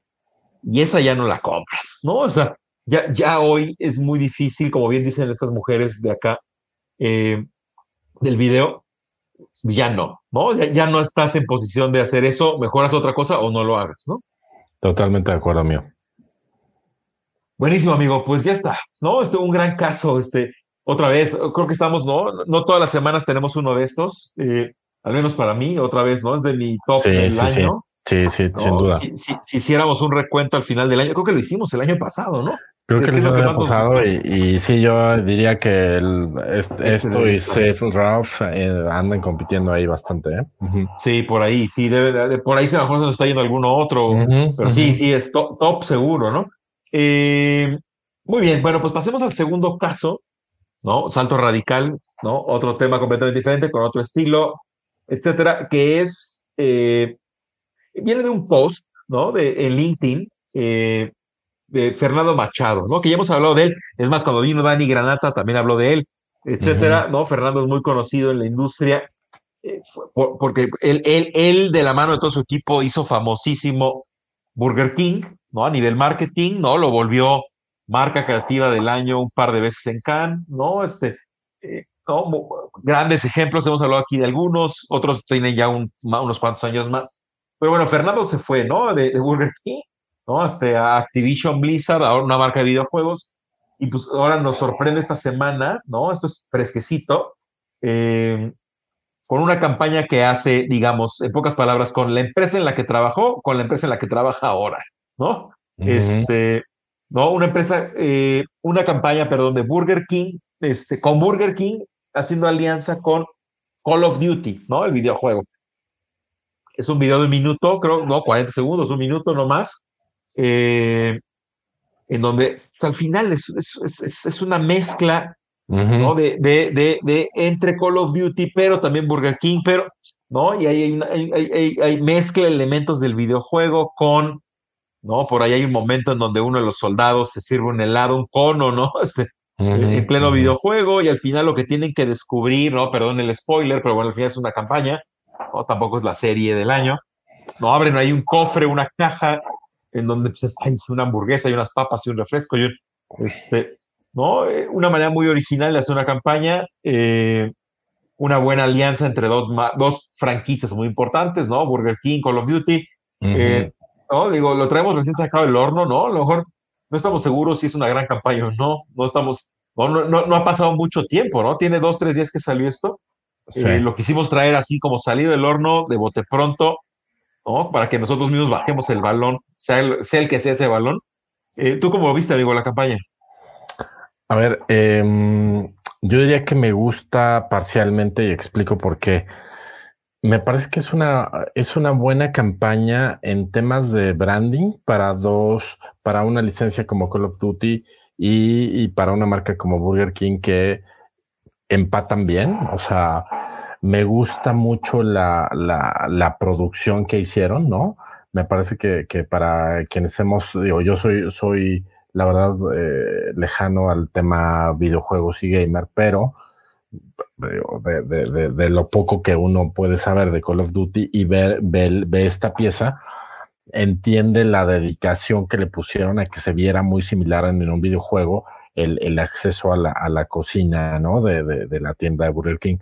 y esa ya no la compras, ¿no? O sea, ya, ya hoy es muy difícil, como bien dicen estas mujeres de acá, eh, del video, ya no, ¿no? Ya, no estás en posición de hacer eso, mejoras otra cosa o no lo hagas, ¿no? Totalmente de acuerdo, mío. Buenísimo, amigo, pues ya está, ¿no? Este un gran caso, este, otra vez, creo que estamos, ¿no? No todas las semanas tenemos uno de estos, eh, al menos para mí, otra vez, ¿no? Es de mi top del año. Sí, sí, sin duda. si, hiciéramos un recuento al final del año, creo que lo hicimos el año pasado, ¿no? Creo que lo ha pasado y, sí, yo diría que el, este esto y Safe Ralph eh, andan compitiendo ahí bastante. ¿eh? Sí, por ahí, sí, debe, por ahí se mejor se nos está yendo alguno otro, pero sí, sí, es top, seguro, ¿no? Eh, muy bien, bueno, pues pasemos al segundo caso, ¿no? Salto radical, ¿no? Otro tema completamente diferente, con otro estilo, etcétera, que es, viene de un post, ¿no? De en LinkedIn, eh, de Fernando Machado, ¿no? Que ya hemos hablado de él. Es más, cuando vino Dani Granata también habló de él, etcétera, ¿no? Fernando es muy conocido en la industria eh, porque él, él, él, de la mano de todo su equipo, hizo famosísimo Burger King, ¿no? A nivel marketing, ¿no? Lo volvió marca creativa del año un par de veces en Cannes, ¿no? Este, eh, Grandes ejemplos, hemos hablado aquí de algunos, otros tienen ya unos cuantos años más. Pero bueno, Fernando se fue, ¿no? de Burger King ¿no? Este, Activision Blizzard, ahora una marca de videojuegos, y pues ahora nos sorprende esta semana, ¿no? Esto es fresquecito, eh, con una campaña que hace, digamos, en pocas palabras, con la empresa en la que trabajó, con la empresa en la que trabaja ahora, ¿no? Este, ¿no? Una empresa, eh, una campaña, perdón, de Burger King, este, con Burger King, haciendo alianza con Call of Duty, ¿no? El videojuego. Es un video de un minuto, creo, no, 40 segundos, un minuto no más, eh, en donde al final es, es, una mezcla ¿no? de, de, de, entre Call of Duty, pero también Burger King, pero, ¿no? Y hay, hay, hay, hay, mezcla elementos del videojuego con ¿no? Por ahí hay un momento en donde uno de los soldados se sirve un helado, un cono, ¿no? Este, en pleno videojuego y al final lo que tienen que descubrir, ¿no? Perdón el spoiler, pero bueno, al final es una campaña, ¿no? Tampoco es la serie del año. No abren ahí un cofre, una caja en donde pues, está una hamburguesa y unas papas y un refresco y este, ¿no? Eh, una manera muy original de hacer una campaña, eh, una buena alianza entre dos, dos franquicias muy importantes, ¿no? Burger King, Call of Duty. Eh, ¿no? Digo, lo traemos recién sacado del horno, ¿no? A lo mejor no estamos seguros si es una gran campaña o no, no estamos, no, no, no ha pasado mucho tiempo, ¿no? Tiene dos, tres días que salió esto. lo quisimos traer así como salido del horno, de bote pronto, ¿no? Para que nosotros mismos bajemos el balón, sea el, sea el que sea ese balón. ¿Tú cómo lo viste, amigo, la campaña? A ver, em, yo diría que me gusta parcialmente y explico por qué. Me parece que es una, es una buena campaña en temas de branding para dos, para una licencia como Call of Duty y, para una marca como Burger King que empatan bien. O sea, me gusta mucho la, la, producción que hicieron, ¿no? Me parece que, que para quienes hemos, digo, yo soy, soy la verdad, eh, lejano al tema videojuegos y gamer, pero de, lo poco que uno puede saber de Call of Duty y ver, ve, esta pieza, entiende la dedicación que le pusieron a que se viera muy similar en, un videojuego el, acceso a la, cocina, ¿no? De, la tienda de Burger King.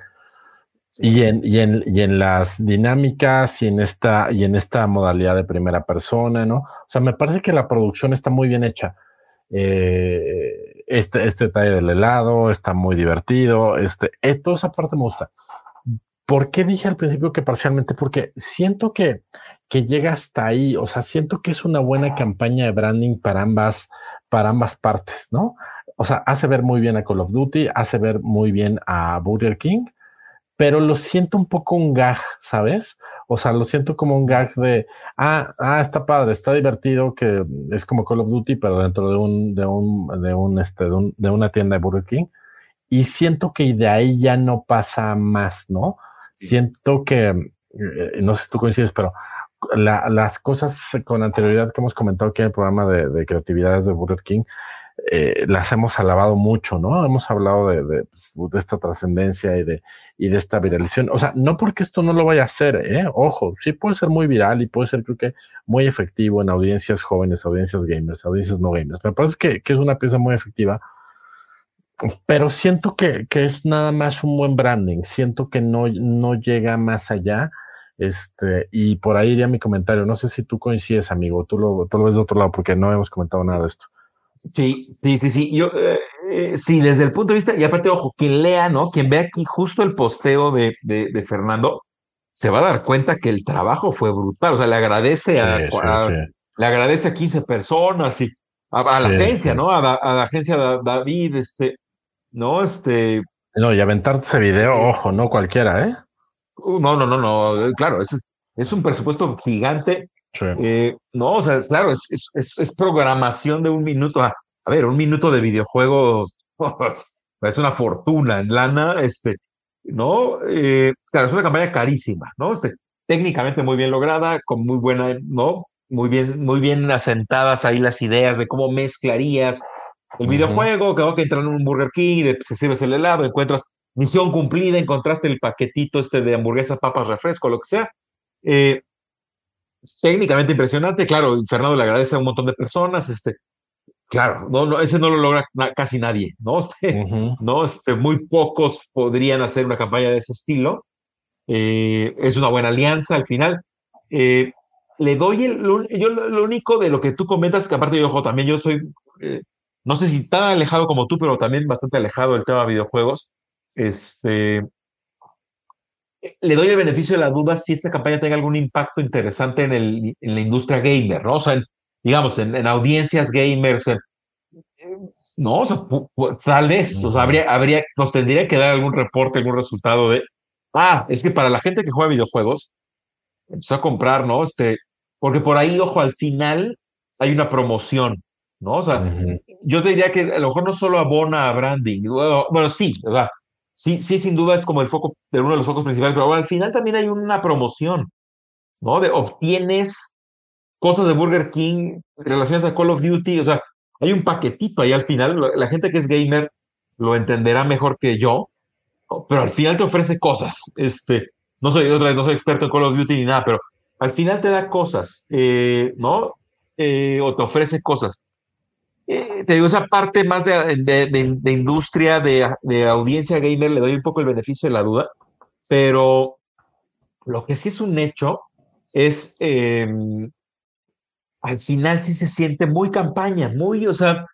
Y en, y, en, y en las dinámicas y en, esta, y en esta modalidad de primera persona, ¿no? O sea, me parece que la producción está muy bien hecha. Eh, este, este detalle del helado está muy divertido. Este, eh, toda esa parte me gusta. ¿Por qué dije al principio que parcialmente? Porque siento que, que llega hasta ahí. O sea, siento que es una buena campaña de branding para ambas, para ambas partes, ¿no? O sea, hace ver muy bien a Call of Duty, hace ver muy bien a Burger King, pero lo siento un poco un gag, ¿sabes? O sea, lo siento como un gag de, ah, ah, está padre, está divertido, que es como Call of Duty, pero dentro de un, de un, de un, este, de, una tienda de Burger King. Y siento que de ahí ya no pasa más, ¿no? Siento que, eh, no sé si tú coincides, pero las cosas con anterioridad que hemos comentado aquí en el programa de, creatividades de Burger King, eh, las hemos alabado mucho, ¿no? Hemos hablado de de esta trascendencia y de, y de esta viralización. O sea, no porque esto no lo vaya a hacer, ¿eh? ojo, sí puede ser muy viral y puede ser, creo que, muy efectivo en audiencias jóvenes, audiencias gamers, audiencias no gamers. Me parece que, que es una pieza muy efectiva, pero siento que, que, es nada más un buen branding. Siento que no, no llega más allá. Este, y por ahí iría mi comentario. No sé si tú coincides, amigo, tú lo, tú lo ves de otro lado, porque no hemos comentado nada de esto. Sí, sí, sí, sí. Yo, eh, eh, sí, desde el punto de vista, y aparte, ojo, quien lea, ¿no? Quien ve aquí justo el posteo de, de, Fernando, se va a dar cuenta que el trabajo fue brutal. O sea, le agradece a, le agradece a 15 personas y a, la agencia, ¿no? A, la agencia David, este, ¿no? Este. No, y aventarte ese video, ojo, no cualquiera, ¿eh? Uh, no, no, no, no. Claro, es, es un presupuesto gigante. Eh, no, o sea, claro, es, es, es, programación de un minuto. A, ver, un minuto de videojuegos es una fortuna en lana, este, ¿no? Eh, claro, es una campaña carísima, ¿no? Este, técnicamente muy bien lograda, con muy buena, ¿no? Muy bien, muy bien asentadas ahí las ideas de cómo mezclarías el videojuego, que, que entrar en un Burger King, de, se sirves el helado, encuentras misión cumplida, encontraste el paquetito este de hamburguesas, papas, refresco, lo que sea. Eh, técnicamente impresionante, claro, Fernando le agradece a un montón de personas, este, claro, no, no, ese no lo logra casi nadie, ¿no? Este, ¿no? Este, muy pocos podrían hacer una campaña de ese estilo. Eh, es una buena alianza al final. Eh, le doy el, lo, yo lo único de lo que tú comentas, que aparte yo, ojo, también yo soy, eh, no sé si tan alejado como tú, pero también bastante alejado del tema de videojuegos. Este, le doy el beneficio de la duda si esta campaña tenga algún impacto interesante en, el, en la industria gamer, ¿no? O sea, digamos, en, audiencias gamers, no, o sea, tal vez, o sea, habría, habría, nos tendría que dar algún reporte, algún resultado de, ah, es que para la gente que juega videojuegos, empezó a comprar, ¿no? Este, porque por ahí, ojo, al final hay una promoción, ¿no? O sea, yo te diría que a lo mejor no solo abona a branding, bueno, sí, ¿verdad? Sí, sí, sin duda es como el foco, de uno de los focos principales, pero al final también hay una promoción, ¿no? De obtienes cosas de Burger King relacionadas a Call of Duty, o sea, hay un paquetito ahí al final, la gente que es gamer lo entenderá mejor que yo, pero al final te ofrece cosas, este, no soy, otra vez, no soy experto en Call of Duty ni nada, pero al final te da cosas, eh, ¿no? Eh, o te ofrece cosas. Eh, te digo, esa parte más de, de, industria, de, audiencia gamer, le doy un poco el beneficio de la duda, pero lo que sí es un hecho es, em, al final sí se siente muy campaña, muy, o sea,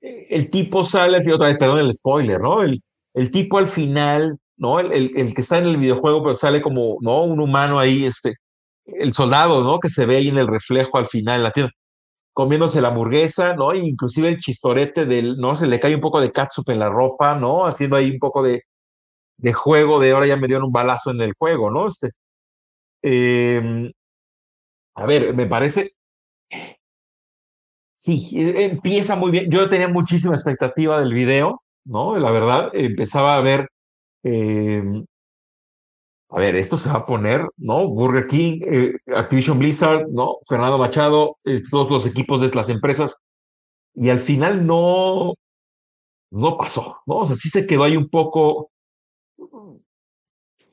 el tipo sale, otra vez, perdón el spoiler, ¿no? El, el tipo al final, ¿no? El, el, el, que está en el videojuego, pero sale como, ¿no? Un humano ahí, este, el soldado, ¿no? Que se ve ahí en el reflejo al final en la tienda comiéndose la hamburguesa, ¿no? E inclusive el chistorete del, ¿no? Se le cae un poco de catsup en la ropa, ¿no? Haciendo ahí un poco de, de juego de ahora ya me dieron un balazo en el juego, ¿no? Este, em, a ver, me parece, sí, e, empieza muy bien. Yo tenía muchísima expectativa del video, ¿no? La verdad, empezaba a ver em, a ver, esto se va a poner, ¿no? Burger King, eh, Activision Blizzard, ¿no? Fernando Machado, eh, todos los equipos de las empresas. Y al final no, no pasó, ¿no? O sea, sí se quedó ahí un poco,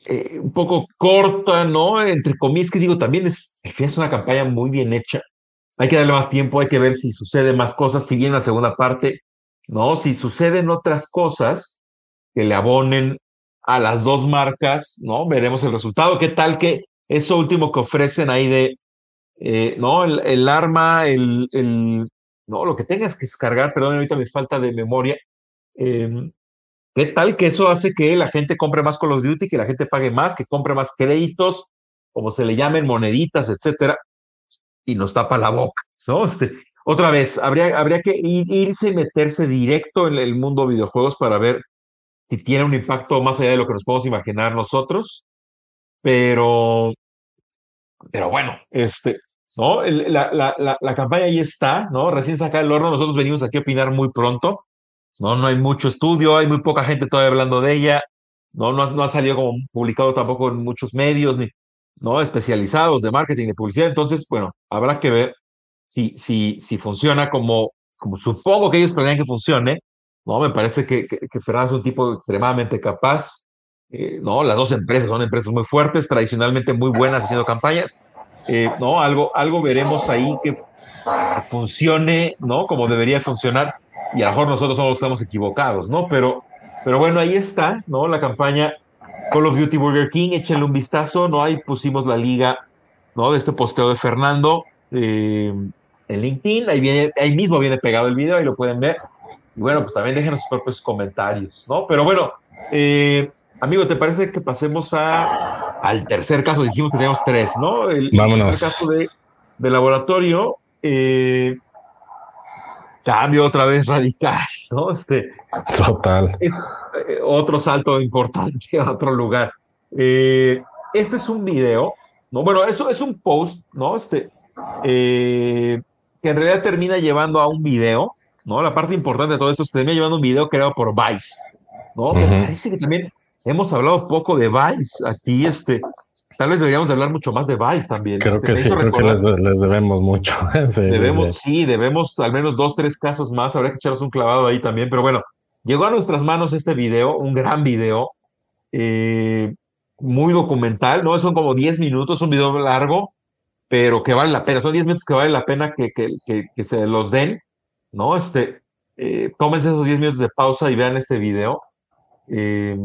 eh, un poco corta, ¿no? Entre comillas, que digo, también es, al final es una campaña muy bien hecha. Hay que darle más tiempo, hay que ver si sucede más cosas, si bien la segunda parte, ¿no? Si suceden otras cosas que le abonen a las dos marcas, ¿no? Veremos el resultado. ¿Qué tal que eso último que ofrecen ahí de, eh, ¿no? El, arma, el, el, no, lo que tengas que descargar, perdón, ahorita me falta de memoria. Em, ¿Qué tal que eso hace que la gente compre más Call of Duty, que la gente pague más, que compre más créditos, como se le llamen, moneditas, etcétera, y nos tapa la boca, ¿no? Este, otra vez, habría, habría que irse y meterse directo en el mundo videojuegos para ver y tiene un impacto más allá de lo que nos podemos imaginar nosotros, pero, pero bueno, este, ¿no? la, la, la, campaña ahí está, ¿no? Recién saca el horno, nosotros venimos aquí a opinar muy pronto, ¿no? No hay mucho estudio, hay muy poca gente todavía hablando de ella, ¿no? No ha, salido publicado tampoco en muchos medios, ni, ¿no? Especializados de marketing, de publicidad, entonces, bueno, habrá que ver si, si, si funciona como, como supongo que ellos planean que funcione, ¿no? Me parece que, que, Fernando es un tipo extremadamente capaz, eh, ¿no? Las dos empresas son empresas muy fuertes, tradicionalmente muy buenas haciendo campañas, eh, ¿no? Algo, algo veremos ahí que, funcione, ¿no? Como debería funcionar, y a lo mejor nosotros somos, estamos equivocados, ¿no? Pero, pero bueno, ahí está, ¿no? La campaña Call of Duty Burger King, échenle un vistazo, ¿no? Ahí pusimos la liga, ¿no? De este posteo de Fernando eh, en LinkedIn, ahí, viene, ahí mismo viene pegado el video, ahí lo pueden ver. Y bueno, pues también dejen sus propios comentarios, ¿no? Pero bueno, eh, amigo, ¿te parece que pasemos a, al tercer caso? Dijimos que teníamos tres, ¿no? El, Vámonos. tercer caso de, de laboratorio. Eh, cambio otra vez radical, ¿no? Este, Total. Es eh, otro salto importante a otro lugar. Eh, este es un video, ¿no? Bueno, eso es un post, ¿no? Este, eh, que en realidad termina llevando a un video, ¿no? La parte importante de todo esto es que termina llevando un video creado por Vice, ¿no? Me parece que también hemos hablado poco de Vice aquí, este, tal vez deberíamos de hablar mucho más de Vice también. Creo este, que sí, creo que les, les, debemos mucho. sí, debemos, sí. sí, debemos al menos dos, tres casos más, habría que echarnos un clavado ahí también, pero bueno, llegó a nuestras manos este video, un gran video, eh, muy documental, ¿no? Son como 10 minutos, un video largo, pero que vale la pena, son 10 minutos que vale la pena que, que, que, que se los den. ¿No? Este, eh, tómense esos 10 minutos de pausa y vean este video. Eh,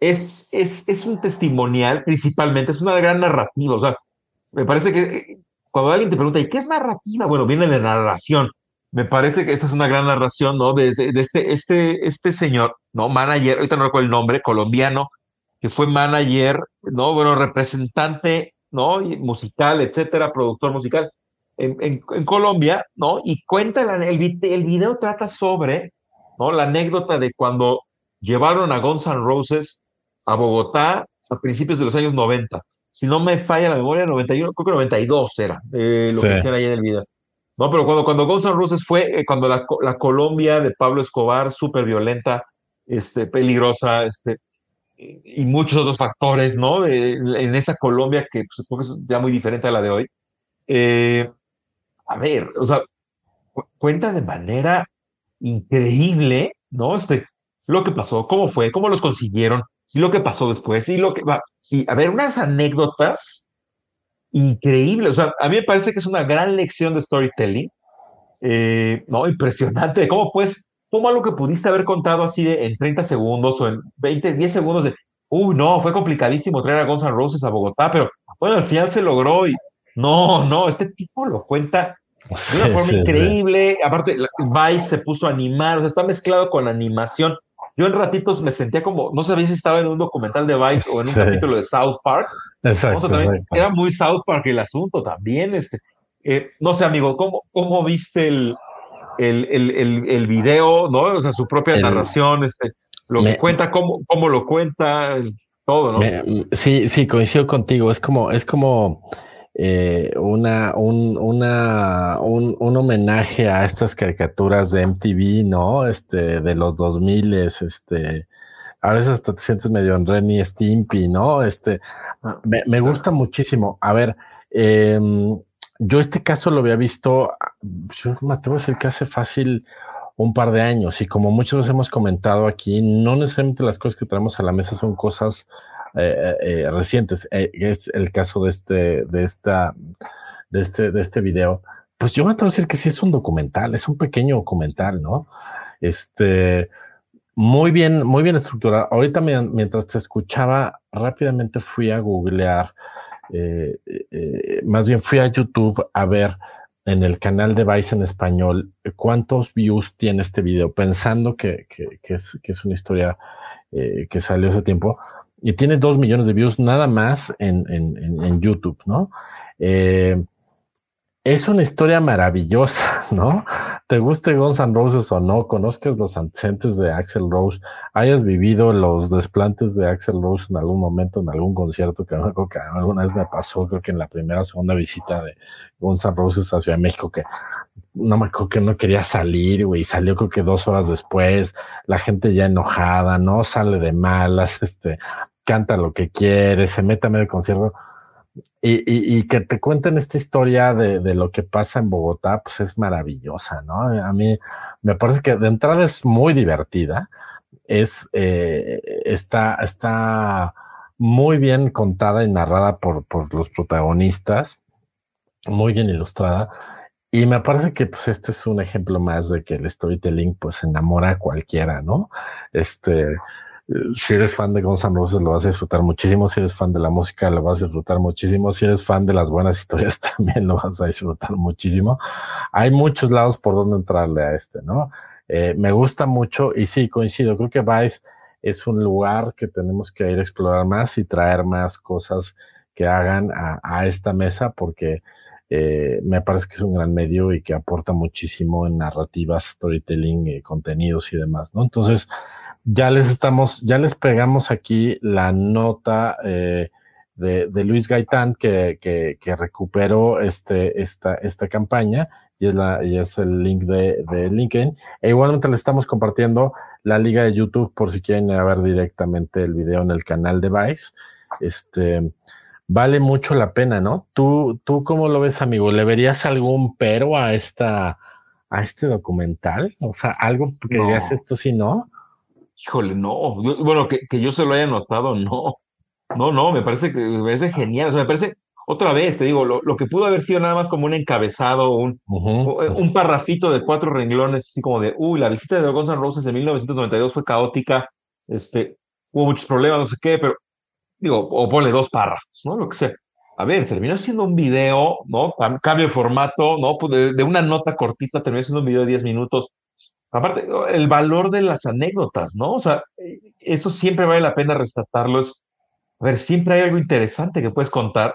es, es, es, un testimonial principalmente, es una gran narrativa. O sea, me parece que eh, cuando alguien te pregunta, ¿y qué es narrativa? Bueno, viene de narración. Me parece que esta es una gran narración, ¿no? De, de, de este, este, este señor, ¿no? Manager, ahorita no recuerdo el nombre, colombiano, que fue manager, ¿no? Bueno, representante, ¿no? Musical, etcétera, productor musical en, Colombia, ¿no? Y cuenta, el, el, video trata sobre, ¿no? La anécdota de cuando llevaron a Guns N' Roses a Bogotá a principios de los años 90. Si no me falla la memoria, 91, creo que 92 era eh, lo que hicieron ahí en el video. No, pero cuando, cuando Guns N' Roses fue, eh, cuando la, la, Colombia de Pablo Escobar, súper violenta, este, peligrosa, este, y muchos otros factores, ¿no? en esa Colombia que pues, es ya muy diferente a la de hoy eh, a ver, o sea, cuenta de manera increíble, ¿no? Este, lo que pasó, cómo fue, cómo los consiguieron, y lo que pasó después, y lo que va. Y a ver, unas anécdotas increíbles. O sea, a mí me parece que es una gran lección de storytelling. Eh, no, impresionante. ¿Cómo pues, cómo algo que pudiste haber contado así de, en 30 segundos o en 20, 10 segundos de, uy, no, fue complicadísimo traer a Guns N' Roses a Bogotá, pero bueno, al final se logró y no, no, este tipo lo cuenta de una forma increíble. Aparte, Vice se puso a animar, o sea, está mezclado con animación. Yo en ratitos me sentía como, no sabía si estaba en un documental de Vice o en un capítulo de South Park. Exacto, Era muy South Park el asunto también. Este, eh, no sé, amigo, ¿cómo, cómo viste el, el, el, el, video, ¿no? O sea, su propia narración, este, lo que cuenta, cómo, cómo lo cuenta, todo, ¿no? sí, sí, coincido contigo. Es como, es como eh, una, un, una, un, un, homenaje a estas caricaturas de MTV, ¿no? Este, de los 2000, este, a veces hasta te sientes medio en Renny Stimpy, ¿no? Este, ah, me, me gusta muchísimo. A ver, em, yo este caso lo había visto, yo me atrevo a decir que hace fácil un par de años y como muchos veces hemos comentado aquí, no necesariamente las cosas que traemos a la mesa son cosas eh, eh, recientes. Eh, es el caso de este, de esta, de este, de este video. Pues yo me atrevo a decir que sí es un documental, es un pequeño documental, ¿no? Este, muy bien, muy bien estructurado. Ahorita mientras te escuchaba, rápidamente fui a googlear, más bien fui a YouTube a ver en el canal de Vice en español cuántos views tiene este video, pensando que, que, es, que es, una historia que salió hace tiempo y tiene dos millones de views nada más en, en, YouTube, ¿no? Eh, es una historia maravillosa, ¿no? Te guste Guns N' Roses o no, conozcas los antecedentes de Axel Rose, hayas vivido los desplantes de Axel Rose en algún momento, en algún concierto que, que alguna vez me pasó, creo que en la primera o segunda visita de Guns N' Roses a Ciudad México, que no me acuerdo que no quería salir, güey, salió creo que dos horas después, la gente ya enojada, no sale de malas, este, canta lo que quiere, se mete a medio concierto. Y, y, que te cuenten esta historia de, de, lo que pasa en Bogotá, pues es maravillosa, ¿no? A mí me parece que de entrada es muy divertida, es, eh, está, está muy bien contada y narrada por, por los protagonistas, muy bien ilustrada, y me parece que pues este es un ejemplo más de que el storytelling pues enamora a cualquiera, ¿no? Este, si eres fan de Guns N' Roses lo vas a disfrutar muchísimo, si eres fan de la música lo vas a disfrutar muchísimo, si eres fan de las buenas historias también lo vas a disfrutar muchísimo. Hay muchos lados por donde entrarle a este, ¿no? Eh, me gusta mucho y sí, coincido, creo que Vice es un lugar que tenemos que ir a explorar más y traer más cosas que hagan a, esta mesa porque eh, me parece que es un gran medio y que aporta muchísimo en narrativas, storytelling, eh, contenidos y demás, ¿no? Entonces, ya les estamos, ya les pegamos aquí la nota eh, de, de, Luis Gaitán que, que, que, recuperó este, esta, esta campaña y es, la, y es el link de, de LinkedIn. E igualmente le estamos compartiendo la liga de YouTube por si quieren ver directamente el video en el canal de Vice. Este, vale mucho la pena, ¿no? ¿Tú, tú cómo lo ves, amigo? ¿Le verías algún pero a esta, a este documental? O sea, algo que no. digas esto si no. Híjole, no. bueno, que, que, yo se lo haya notado, no. No, no, me parece que me parece genial. O sea, me parece, otra vez, te digo, lo, lo, que pudo haber sido nada más como un encabezado, un, uh -huh. un parrafito de cuatro renglones, así como de, uy, la visita de Guns N' Roses en 1992 fue caótica, este, hubo muchos problemas, no sé qué, pero, digo, o ponle dos párrafos, ¿no? Lo que sea. A ver, terminó siendo un video, ¿no? Cambio de formato, ¿no? Pues de, de una nota cortita terminó siendo un video de 10 minutos Aparte, el valor de las anécdotas, ¿no? O sea, eso siempre vale la pena rescatarlo. a ver, siempre hay algo interesante que puedes contar.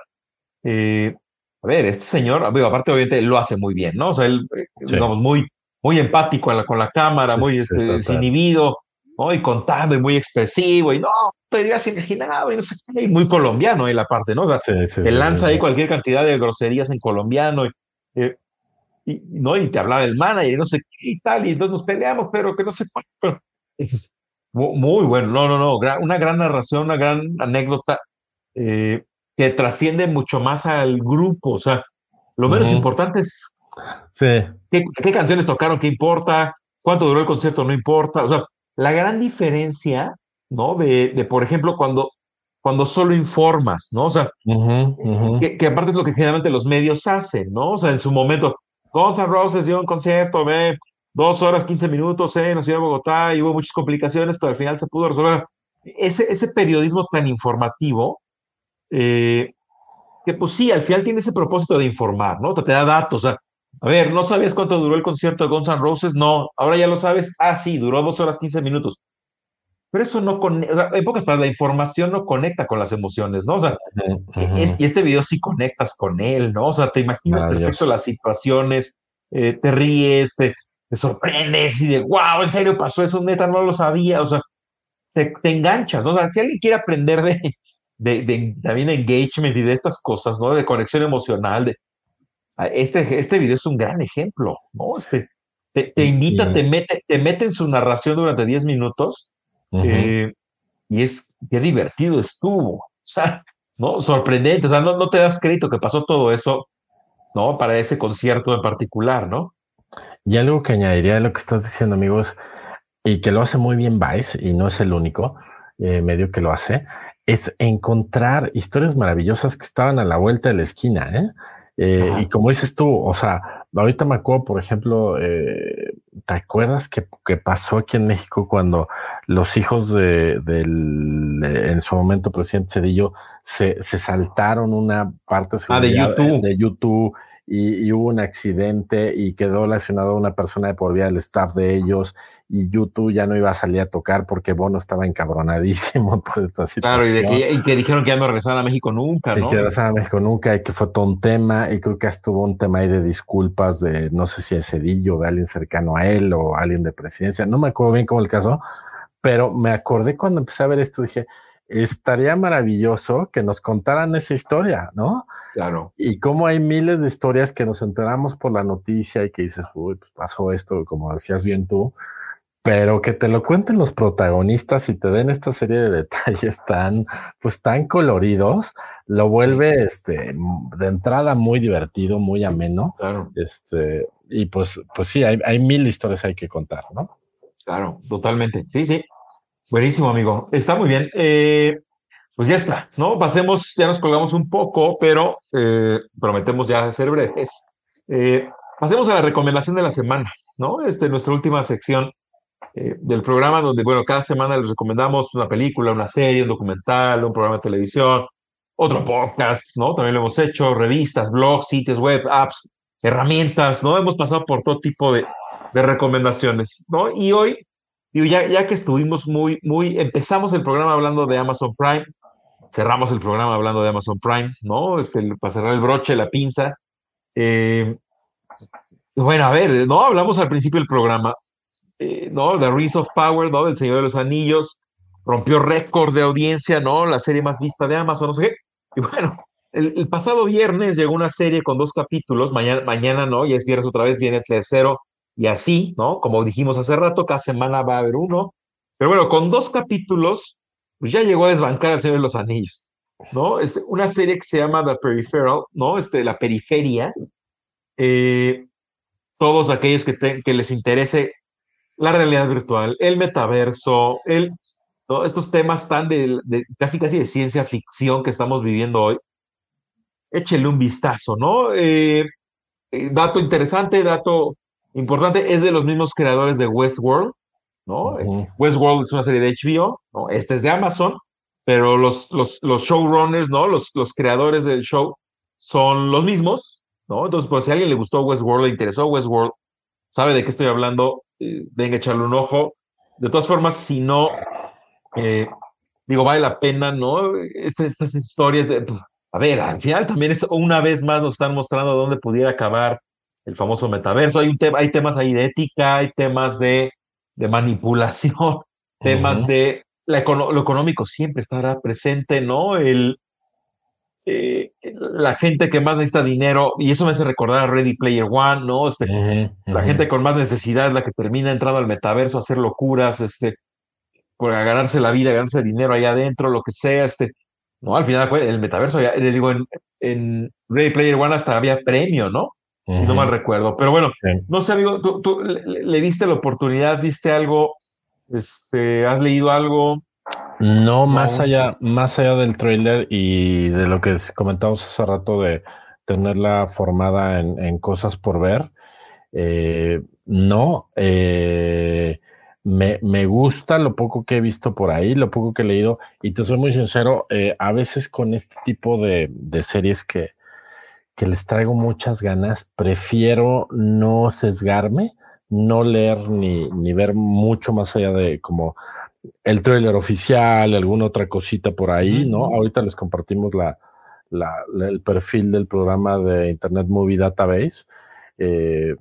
Eh, a ver, este señor, digo, aparte obviamente lo hace muy bien, ¿no? O sea, él, eh, sí. digamos, muy, muy empático la, con la cámara, sí, muy este, desinhibido, ¿no? Y contando y muy expresivo, y no, te digas imaginado, y no sé qué, y muy colombiano ahí la parte, ¿no? O sea, te lanza ahí cualquier cantidad de groserías en colombiano, y, eh, y, ¿no? y te hablaba el manager y no sé qué y tal, y entonces nos peleamos, pero que no sé cuál. Es muy bueno, no, no, no, una gran narración, una gran anécdota eh, que trasciende mucho más al grupo, o sea, Lo menos importante es sí. qué, qué, canciones tocaron, qué importa, cuánto duró el concierto, no importa. O sea, la gran diferencia, ¿no? De, de por ejemplo, cuando, cuando solo informas, ¿no? O sea, Que, que, aparte es lo que generalmente los medios hacen, ¿no? O sea, en su momento, Guns Roses dio un concierto, ve, dos horas, quince minutos en la ciudad de Bogotá y hubo muchas complicaciones, pero al final se pudo resolver. Ese, ese periodismo tan informativo, eh, que pues sí, al final tiene ese propósito de informar, ¿no? Te da datos, a ver, ¿no sabías cuánto duró el concierto de Guns Roses? No, ahora ya lo sabes. Ah, sí, duró dos horas, quince minutos. Pero eso no conecta, o sea, en pocas palabras, la información no conecta con las emociones, ¿no? O sea, es, y este video sí conectas con él, ¿no? O sea, te imaginas perfecto las situaciones, eh, te ríes, te, te, sorprendes y de, wow, en serio pasó eso, neta, no lo sabía, o sea, te, te enganchas, ¿no? O sea, si alguien quiere aprender de, de, de, también de engagement y de estas cosas, ¿no? De conexión emocional, de, este, este video es un gran ejemplo, ¿no? Este, te, te invita, te mete, te mete en su narración durante 10 minutos eh, y es qué divertido estuvo, o sea, ¿no? Sorprendente, o sea, no, no te das crédito que pasó todo eso, ¿no? Para ese concierto en particular, ¿no? Y algo que añadiría a lo que estás diciendo, amigos, y que lo hace muy bien Vice, y no es el único eh, medio que lo hace, es encontrar historias maravillosas que estaban a la vuelta de la esquina, ¿eh? Eh, y como dices tú, o sea, ahorita me acuerdo, por ejemplo, eh, ¿te acuerdas que, que, pasó aquí en México cuando los hijos de, del, en su momento presidente Cedillo se, se saltaron una parte ah, de YouTube, de YouTube y, y, hubo un accidente y quedó lesionado una persona de por vía del staff de ellos y YouTube ya no iba a salir a tocar porque Bono estaba encabronadísimo por esta situación. Claro, y, que, y que, dijeron que ya no regresaban a México nunca, ¿no? Y que regresaban a México nunca y que fue todo un tema y creo que estuvo un tema ahí de disculpas de no sé si de Cedillo, de alguien cercano a él o alguien de presidencia, no me acuerdo bien cómo el caso, pero me acordé cuando empecé a ver esto, dije, estaría maravilloso que nos contaran esa historia, ¿no? Claro. Y cómo hay miles de historias que nos enteramos por la noticia y que dices, uy, pues pasó esto, como decías bien tú, pero que te lo cuenten los protagonistas y te den esta serie de detalles tan, pues tan coloridos, lo vuelve sí. este de entrada muy divertido, muy ameno. Claro. Este, y pues, pues sí, hay, hay mil historias hay que contar, ¿no? Claro, totalmente. Sí, sí. Buenísimo, amigo. Está muy bien. Eh, pues ya está, ¿no? Pasemos, ya nos colgamos un poco, pero eh, prometemos ya ser breves. Eh, pasemos a la recomendación de la semana, ¿no? Este, nuestra última sección eh, del programa donde, bueno, cada semana les recomendamos una película, una serie, un documental, un programa de televisión, otro podcast, ¿no? También lo hemos hecho, revistas, blogs, sitios web, apps, herramientas, ¿no? Hemos pasado por todo tipo de, de recomendaciones, ¿no? Y hoy, digo, ya, ya que estuvimos muy, muy, empezamos el programa hablando de Amazon Prime, cerramos el programa hablando de Amazon Prime, ¿no? Este, para cerrar el broche, la pinza. Eh, bueno, a ver, ¿no? Hablamos al principio del programa eh, ¿no? The Rings of Power, ¿no? Del Señor de los Anillos, rompió récord de audiencia, ¿no? La serie más vista de Amazon, no sé qué. Y bueno, el, pasado viernes llegó una serie con dos capítulos, mañana, mañana no, y es viernes otra vez, viene el tercero, y así, ¿no? Como dijimos hace rato, cada semana va a haber uno. Pero bueno, con dos capítulos, pues ya llegó a desbancar al Señor de los Anillos, ¿no? Este, una serie que se llama The Peripheral, ¿no? Este, la periferia. Eh, todos aquellos que, les interese la realidad virtual, el metaverso, el, estos temas tan de, de, casi casi de ciencia ficción que estamos viviendo hoy, échele un vistazo, ¿no? Eh, eh, dato interesante, dato importante, es de los mismos creadores de Westworld, ¿no? Uh -huh. Westworld es una serie de HBO, ¿no? Este es de Amazon, pero los, los, los showrunners, ¿no? Los, los creadores del show son los mismos, ¿no? Entonces, por si a alguien le gustó Westworld, le interesó Westworld, sabe de qué estoy hablando, eh, venga echarle un ojo. De todas formas, si no, eh, digo, vale la pena, ¿no? Estas, estas historias de, a ver, al final también es una vez más nos están mostrando dónde pudiera acabar el famoso metaverso. Hay, un tema, hay temas ahí de ética, hay temas de, de manipulación, uh -huh. temas de la, lo económico siempre estará presente, ¿no? El, eh, la gente que más necesita dinero, y eso me hace recordar a Ready Player One, ¿no? Este, uh -huh, uh -huh. La gente con más necesidad es la que termina entrando al metaverso a hacer locuras, este, por ganarse la vida, ganarse dinero allá adentro, lo que sea, este. No, al final el metaverso, ya, le digo, en, en Ready Player One hasta había premio, ¿no? Si no mal recuerdo. Pero bueno, no sé, amigo, ¿tú, le, diste la oportunidad, viste algo, este, has leído algo. No, más allá, más allá del trailer y de lo que comentamos hace rato de tenerla formada en, cosas por ver. Eh, no, eh, me, gusta lo poco que he visto por ahí, lo poco que he leído, y te soy muy sincero, eh, a veces con este tipo de, series que, que, les traigo muchas ganas, prefiero no sesgarme, no leer ni, ni ver mucho más allá de como el trailer oficial, alguna otra cosita por ahí, ¿no? Ahorita les compartimos la, el perfil del programa de Internet Movie Database. Eh,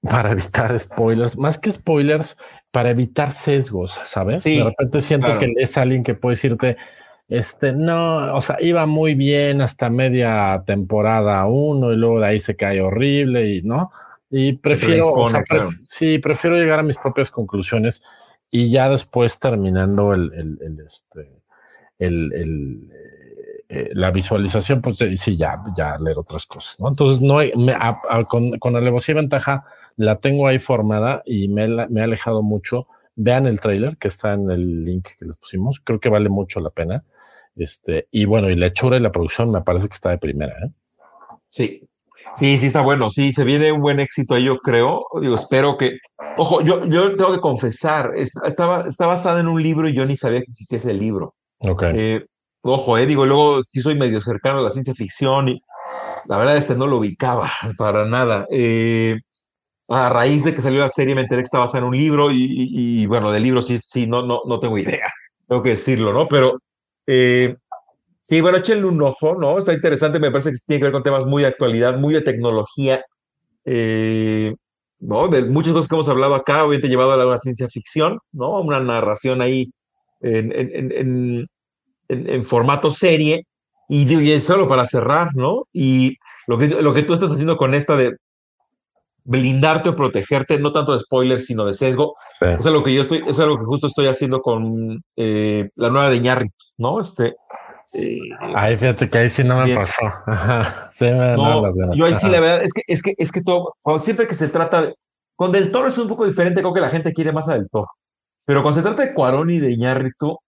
para evitar spoilers, más que spoilers, para evitar sesgos, ¿sabes? de repente siento que es alguien que puede decirte, este, no, o sea, iba muy bien hasta media temporada uno y luego de ahí se cae horrible y no. Y prefiero, o sea, sí, prefiero llegar a mis propias conclusiones y ya después terminando el, el, el este, el, el eh, la visualización, pues sí, ya, ya leer otras cosas, ¿no? Entonces, no me, con, con alevosía y ventaja, la tengo ahí formada y me, me ha alejado mucho. Vean el trailer que está en el link que les pusimos. Creo que vale mucho la pena. Este, y bueno, y la hechura y la producción me parece que está de primera. ¿eh? Sí, sí, sí está bueno. Sí, se viene un buen éxito ahí, yo creo. Digo, espero que. Ojo, yo, yo tengo que confesar, estaba, está basada en un libro y yo ni sabía que existía ese libro. Ok. Eh, ojo, eh, digo, luego sí soy medio cercano a la ciencia ficción y la verdad este no lo ubicaba para nada. Eh, a raíz de que salió la serie me enteré que estaba basada en un libro y, bueno, del libro sí, sí, no, no, no tengo idea, tengo que decirlo, ¿no? Pero eh, sí, bueno, échenle un ojo, ¿no? Está interesante, me parece que tiene que ver con temas muy de actualidad, muy de tecnología, eh, ¿no? De muchas cosas que hemos hablado acá, obviamente llevado a la ciencia ficción, ¿no? Una narración ahí en, formato serie. Y, y solo para cerrar, ¿no? Y lo que, lo que tú estás haciendo con esta de blindarte o protegerte, no tanto de spoilers, sino de sesgo. Eso es lo que yo estoy, es algo que justo estoy haciendo con eh, la nueva de Ñarri, ¿no? Este. Eh, ahí fíjate que ahí sí no me pasó. no, yo ahí sí la verdad es que es que es que todo, siempre que se trata de, con Del Toro es un poco diferente, creo que la gente quiere más a Del Toro. Pero cuando se trata de Cuarón y de Iñárritu,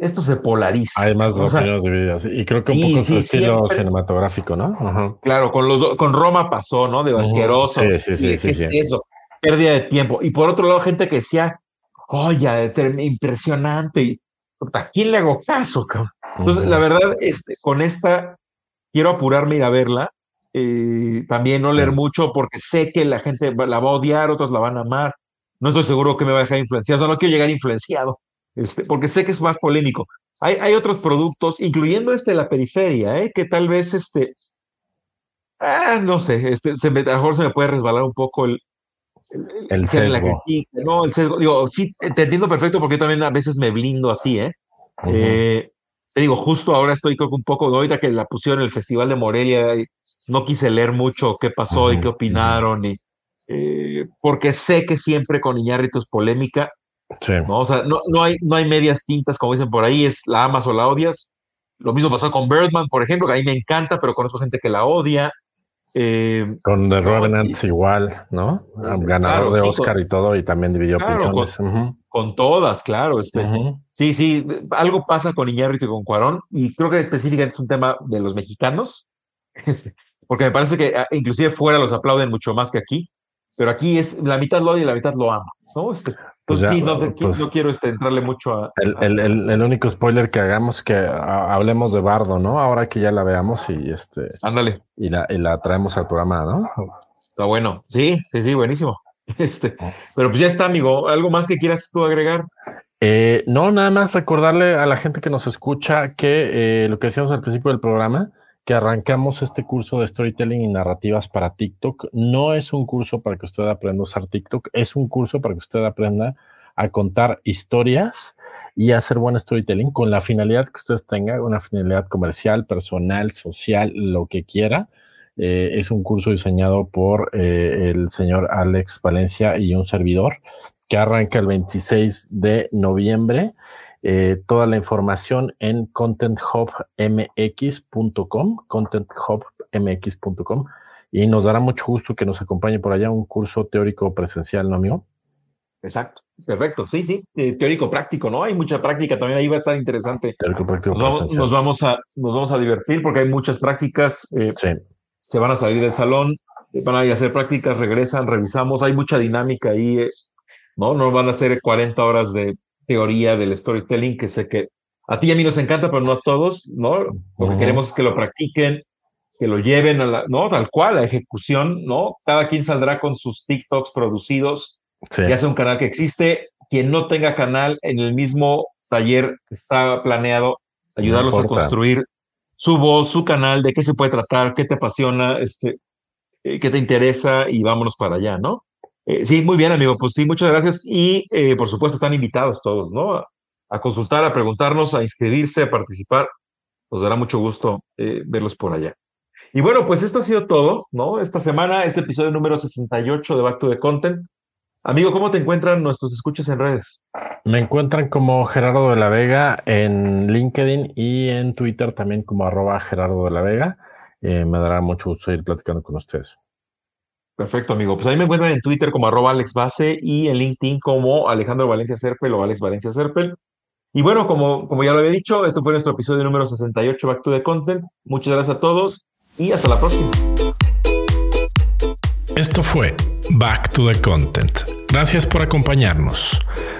esto se polariza. Hay más opiniones divididas. Y creo que un poco su estilo cinematográfico, ¿no? Claro, con los con Roma pasó, ¿no? De asqueroso. Sí, sí, sí, sí, Eso, pérdida de tiempo. Y por otro lado, gente que decía, oye, impresionante. Y, ¿A quién le hago caso, cabrón? Entonces, la verdad, este, con esta quiero apurarme ir a verla. Eh, también no leer mucho porque sé que la gente la va a odiar, otros la van a amar. No estoy seguro que me va a dejar influenciado. O sea, no quiero llegar influenciado. Este, porque sé que es más polémico. Hay, hay otros productos, incluyendo este de la periferia, ¿eh? que tal vez este, ah, no sé, este, se me, a lo mejor se me puede resbalar un poco el, el, sesgo. no, el sesgo. Digo, sí, te entiendo perfecto porque yo también a veces me blindo así, ¿eh? eh te digo, justo ahora estoy creo que un poco, ahorita que la pusieron en el Festival de Morelia, y no quise leer mucho qué pasó y qué opinaron, y, eh, porque sé que siempre con Iñárritu es polémica, ¿no? O sea, no, no, hay, no hay medias tintas, como dicen por ahí, es la amas o la odias. Lo mismo pasó con Birdman, por ejemplo, que a mí me encanta, pero conozco gente que la odia. Eh, con The Revenant igual, ¿no? Ganador de Oscar y todo, y también dividió claro, con, todas, claro. Este, Sí, sí, algo pasa con Iñárritu y con Cuarón, y creo que específicamente es un tema de los mexicanos, este, porque me parece que ah, inclusive fuera los aplauden mucho más que aquí, pero aquí es la mitad lo odia y la mitad lo ama, ¿no? Este, pues, pues sí, no, pues quiero este, entrarle mucho a... El, el, único spoiler que hagamos que hablemos de Bardo, ¿no? Ahora que ya la veamos y este... Ándale. Y la, y la traemos al programa, ¿no? Está bueno. Sí, sí, sí, buenísimo. Este, pero pues ya está, amigo. ¿Algo más que quieras tú agregar? Eh, no, nada más recordarle a la gente que nos escucha que eh, lo que decíamos al principio del programa, que arrancamos este curso de storytelling y narrativas para TikTok. No es un curso para que usted aprenda a usar TikTok, es un curso para que usted aprenda a contar historias y hacer buen storytelling con la finalidad que usted tenga, una finalidad comercial, personal, social, lo que quiera. Eh, es un curso diseñado por eh, el señor Alex Valencia y un servidor que arranca el 26 de noviembre eh, toda la información en contenthubmx.com, contenthubmx.com, y nos dará mucho gusto que nos acompañe por allá un curso teórico presencial, ¿no, amigo? Exacto, perfecto, sí, sí, eh, teórico práctico, ¿no? Hay mucha práctica también, ahí va a estar interesante. Teórico práctico nos vamos, nos vamos, a, nos vamos a divertir porque hay muchas prácticas, eh, sí. se van a salir del salón, van a ir a hacer prácticas, regresan, revisamos, hay mucha dinámica ahí, ¿no? No van a ser 40 horas de teoría del storytelling, que sé que a ti y a mí nos encanta, pero no a todos, ¿no? Lo que queremos es que lo practiquen, que lo lleven a la, ¿no? Tal cual, a ejecución, ¿no? Cada quien saldrá con sus TikToks producidos, ya sea un canal que existe. Quien no tenga canal en el mismo taller está planeado ayudarlos a construir su voz, su canal, de qué se puede tratar, qué te apasiona, este, eh, qué te interesa y vámonos para allá, ¿no? Eh, sí, muy bien, amigo. Pues sí, muchas gracias. Y eh, por supuesto están invitados todos, ¿no? A, consultar, a preguntarnos, a inscribirse, a participar. Nos dará mucho gusto eh, verlos por allá. Y bueno, pues esto ha sido todo, ¿no? Esta semana, este episodio número 68 de Back to the Content. Amigo, ¿cómo te encuentran nuestros escuchas en redes? Me encuentran como Gerardo de la Vega en LinkedIn y en Twitter también como arroba Gerardo de la Vega. me dará mucho gusto ir platicando con ustedes. Perfecto, amigo. Pues ahí me encuentran en Twitter como arroba Alex Base y en LinkedIn como Alejandro Valencia Serpel o Alex Valencia Serpel. Y bueno, como, como ya lo había dicho, este fue nuestro episodio número 68 Back to the Content. Muchas gracias a todos y hasta la próxima. Esto fue Back to the Content. Gracias por acompañarnos.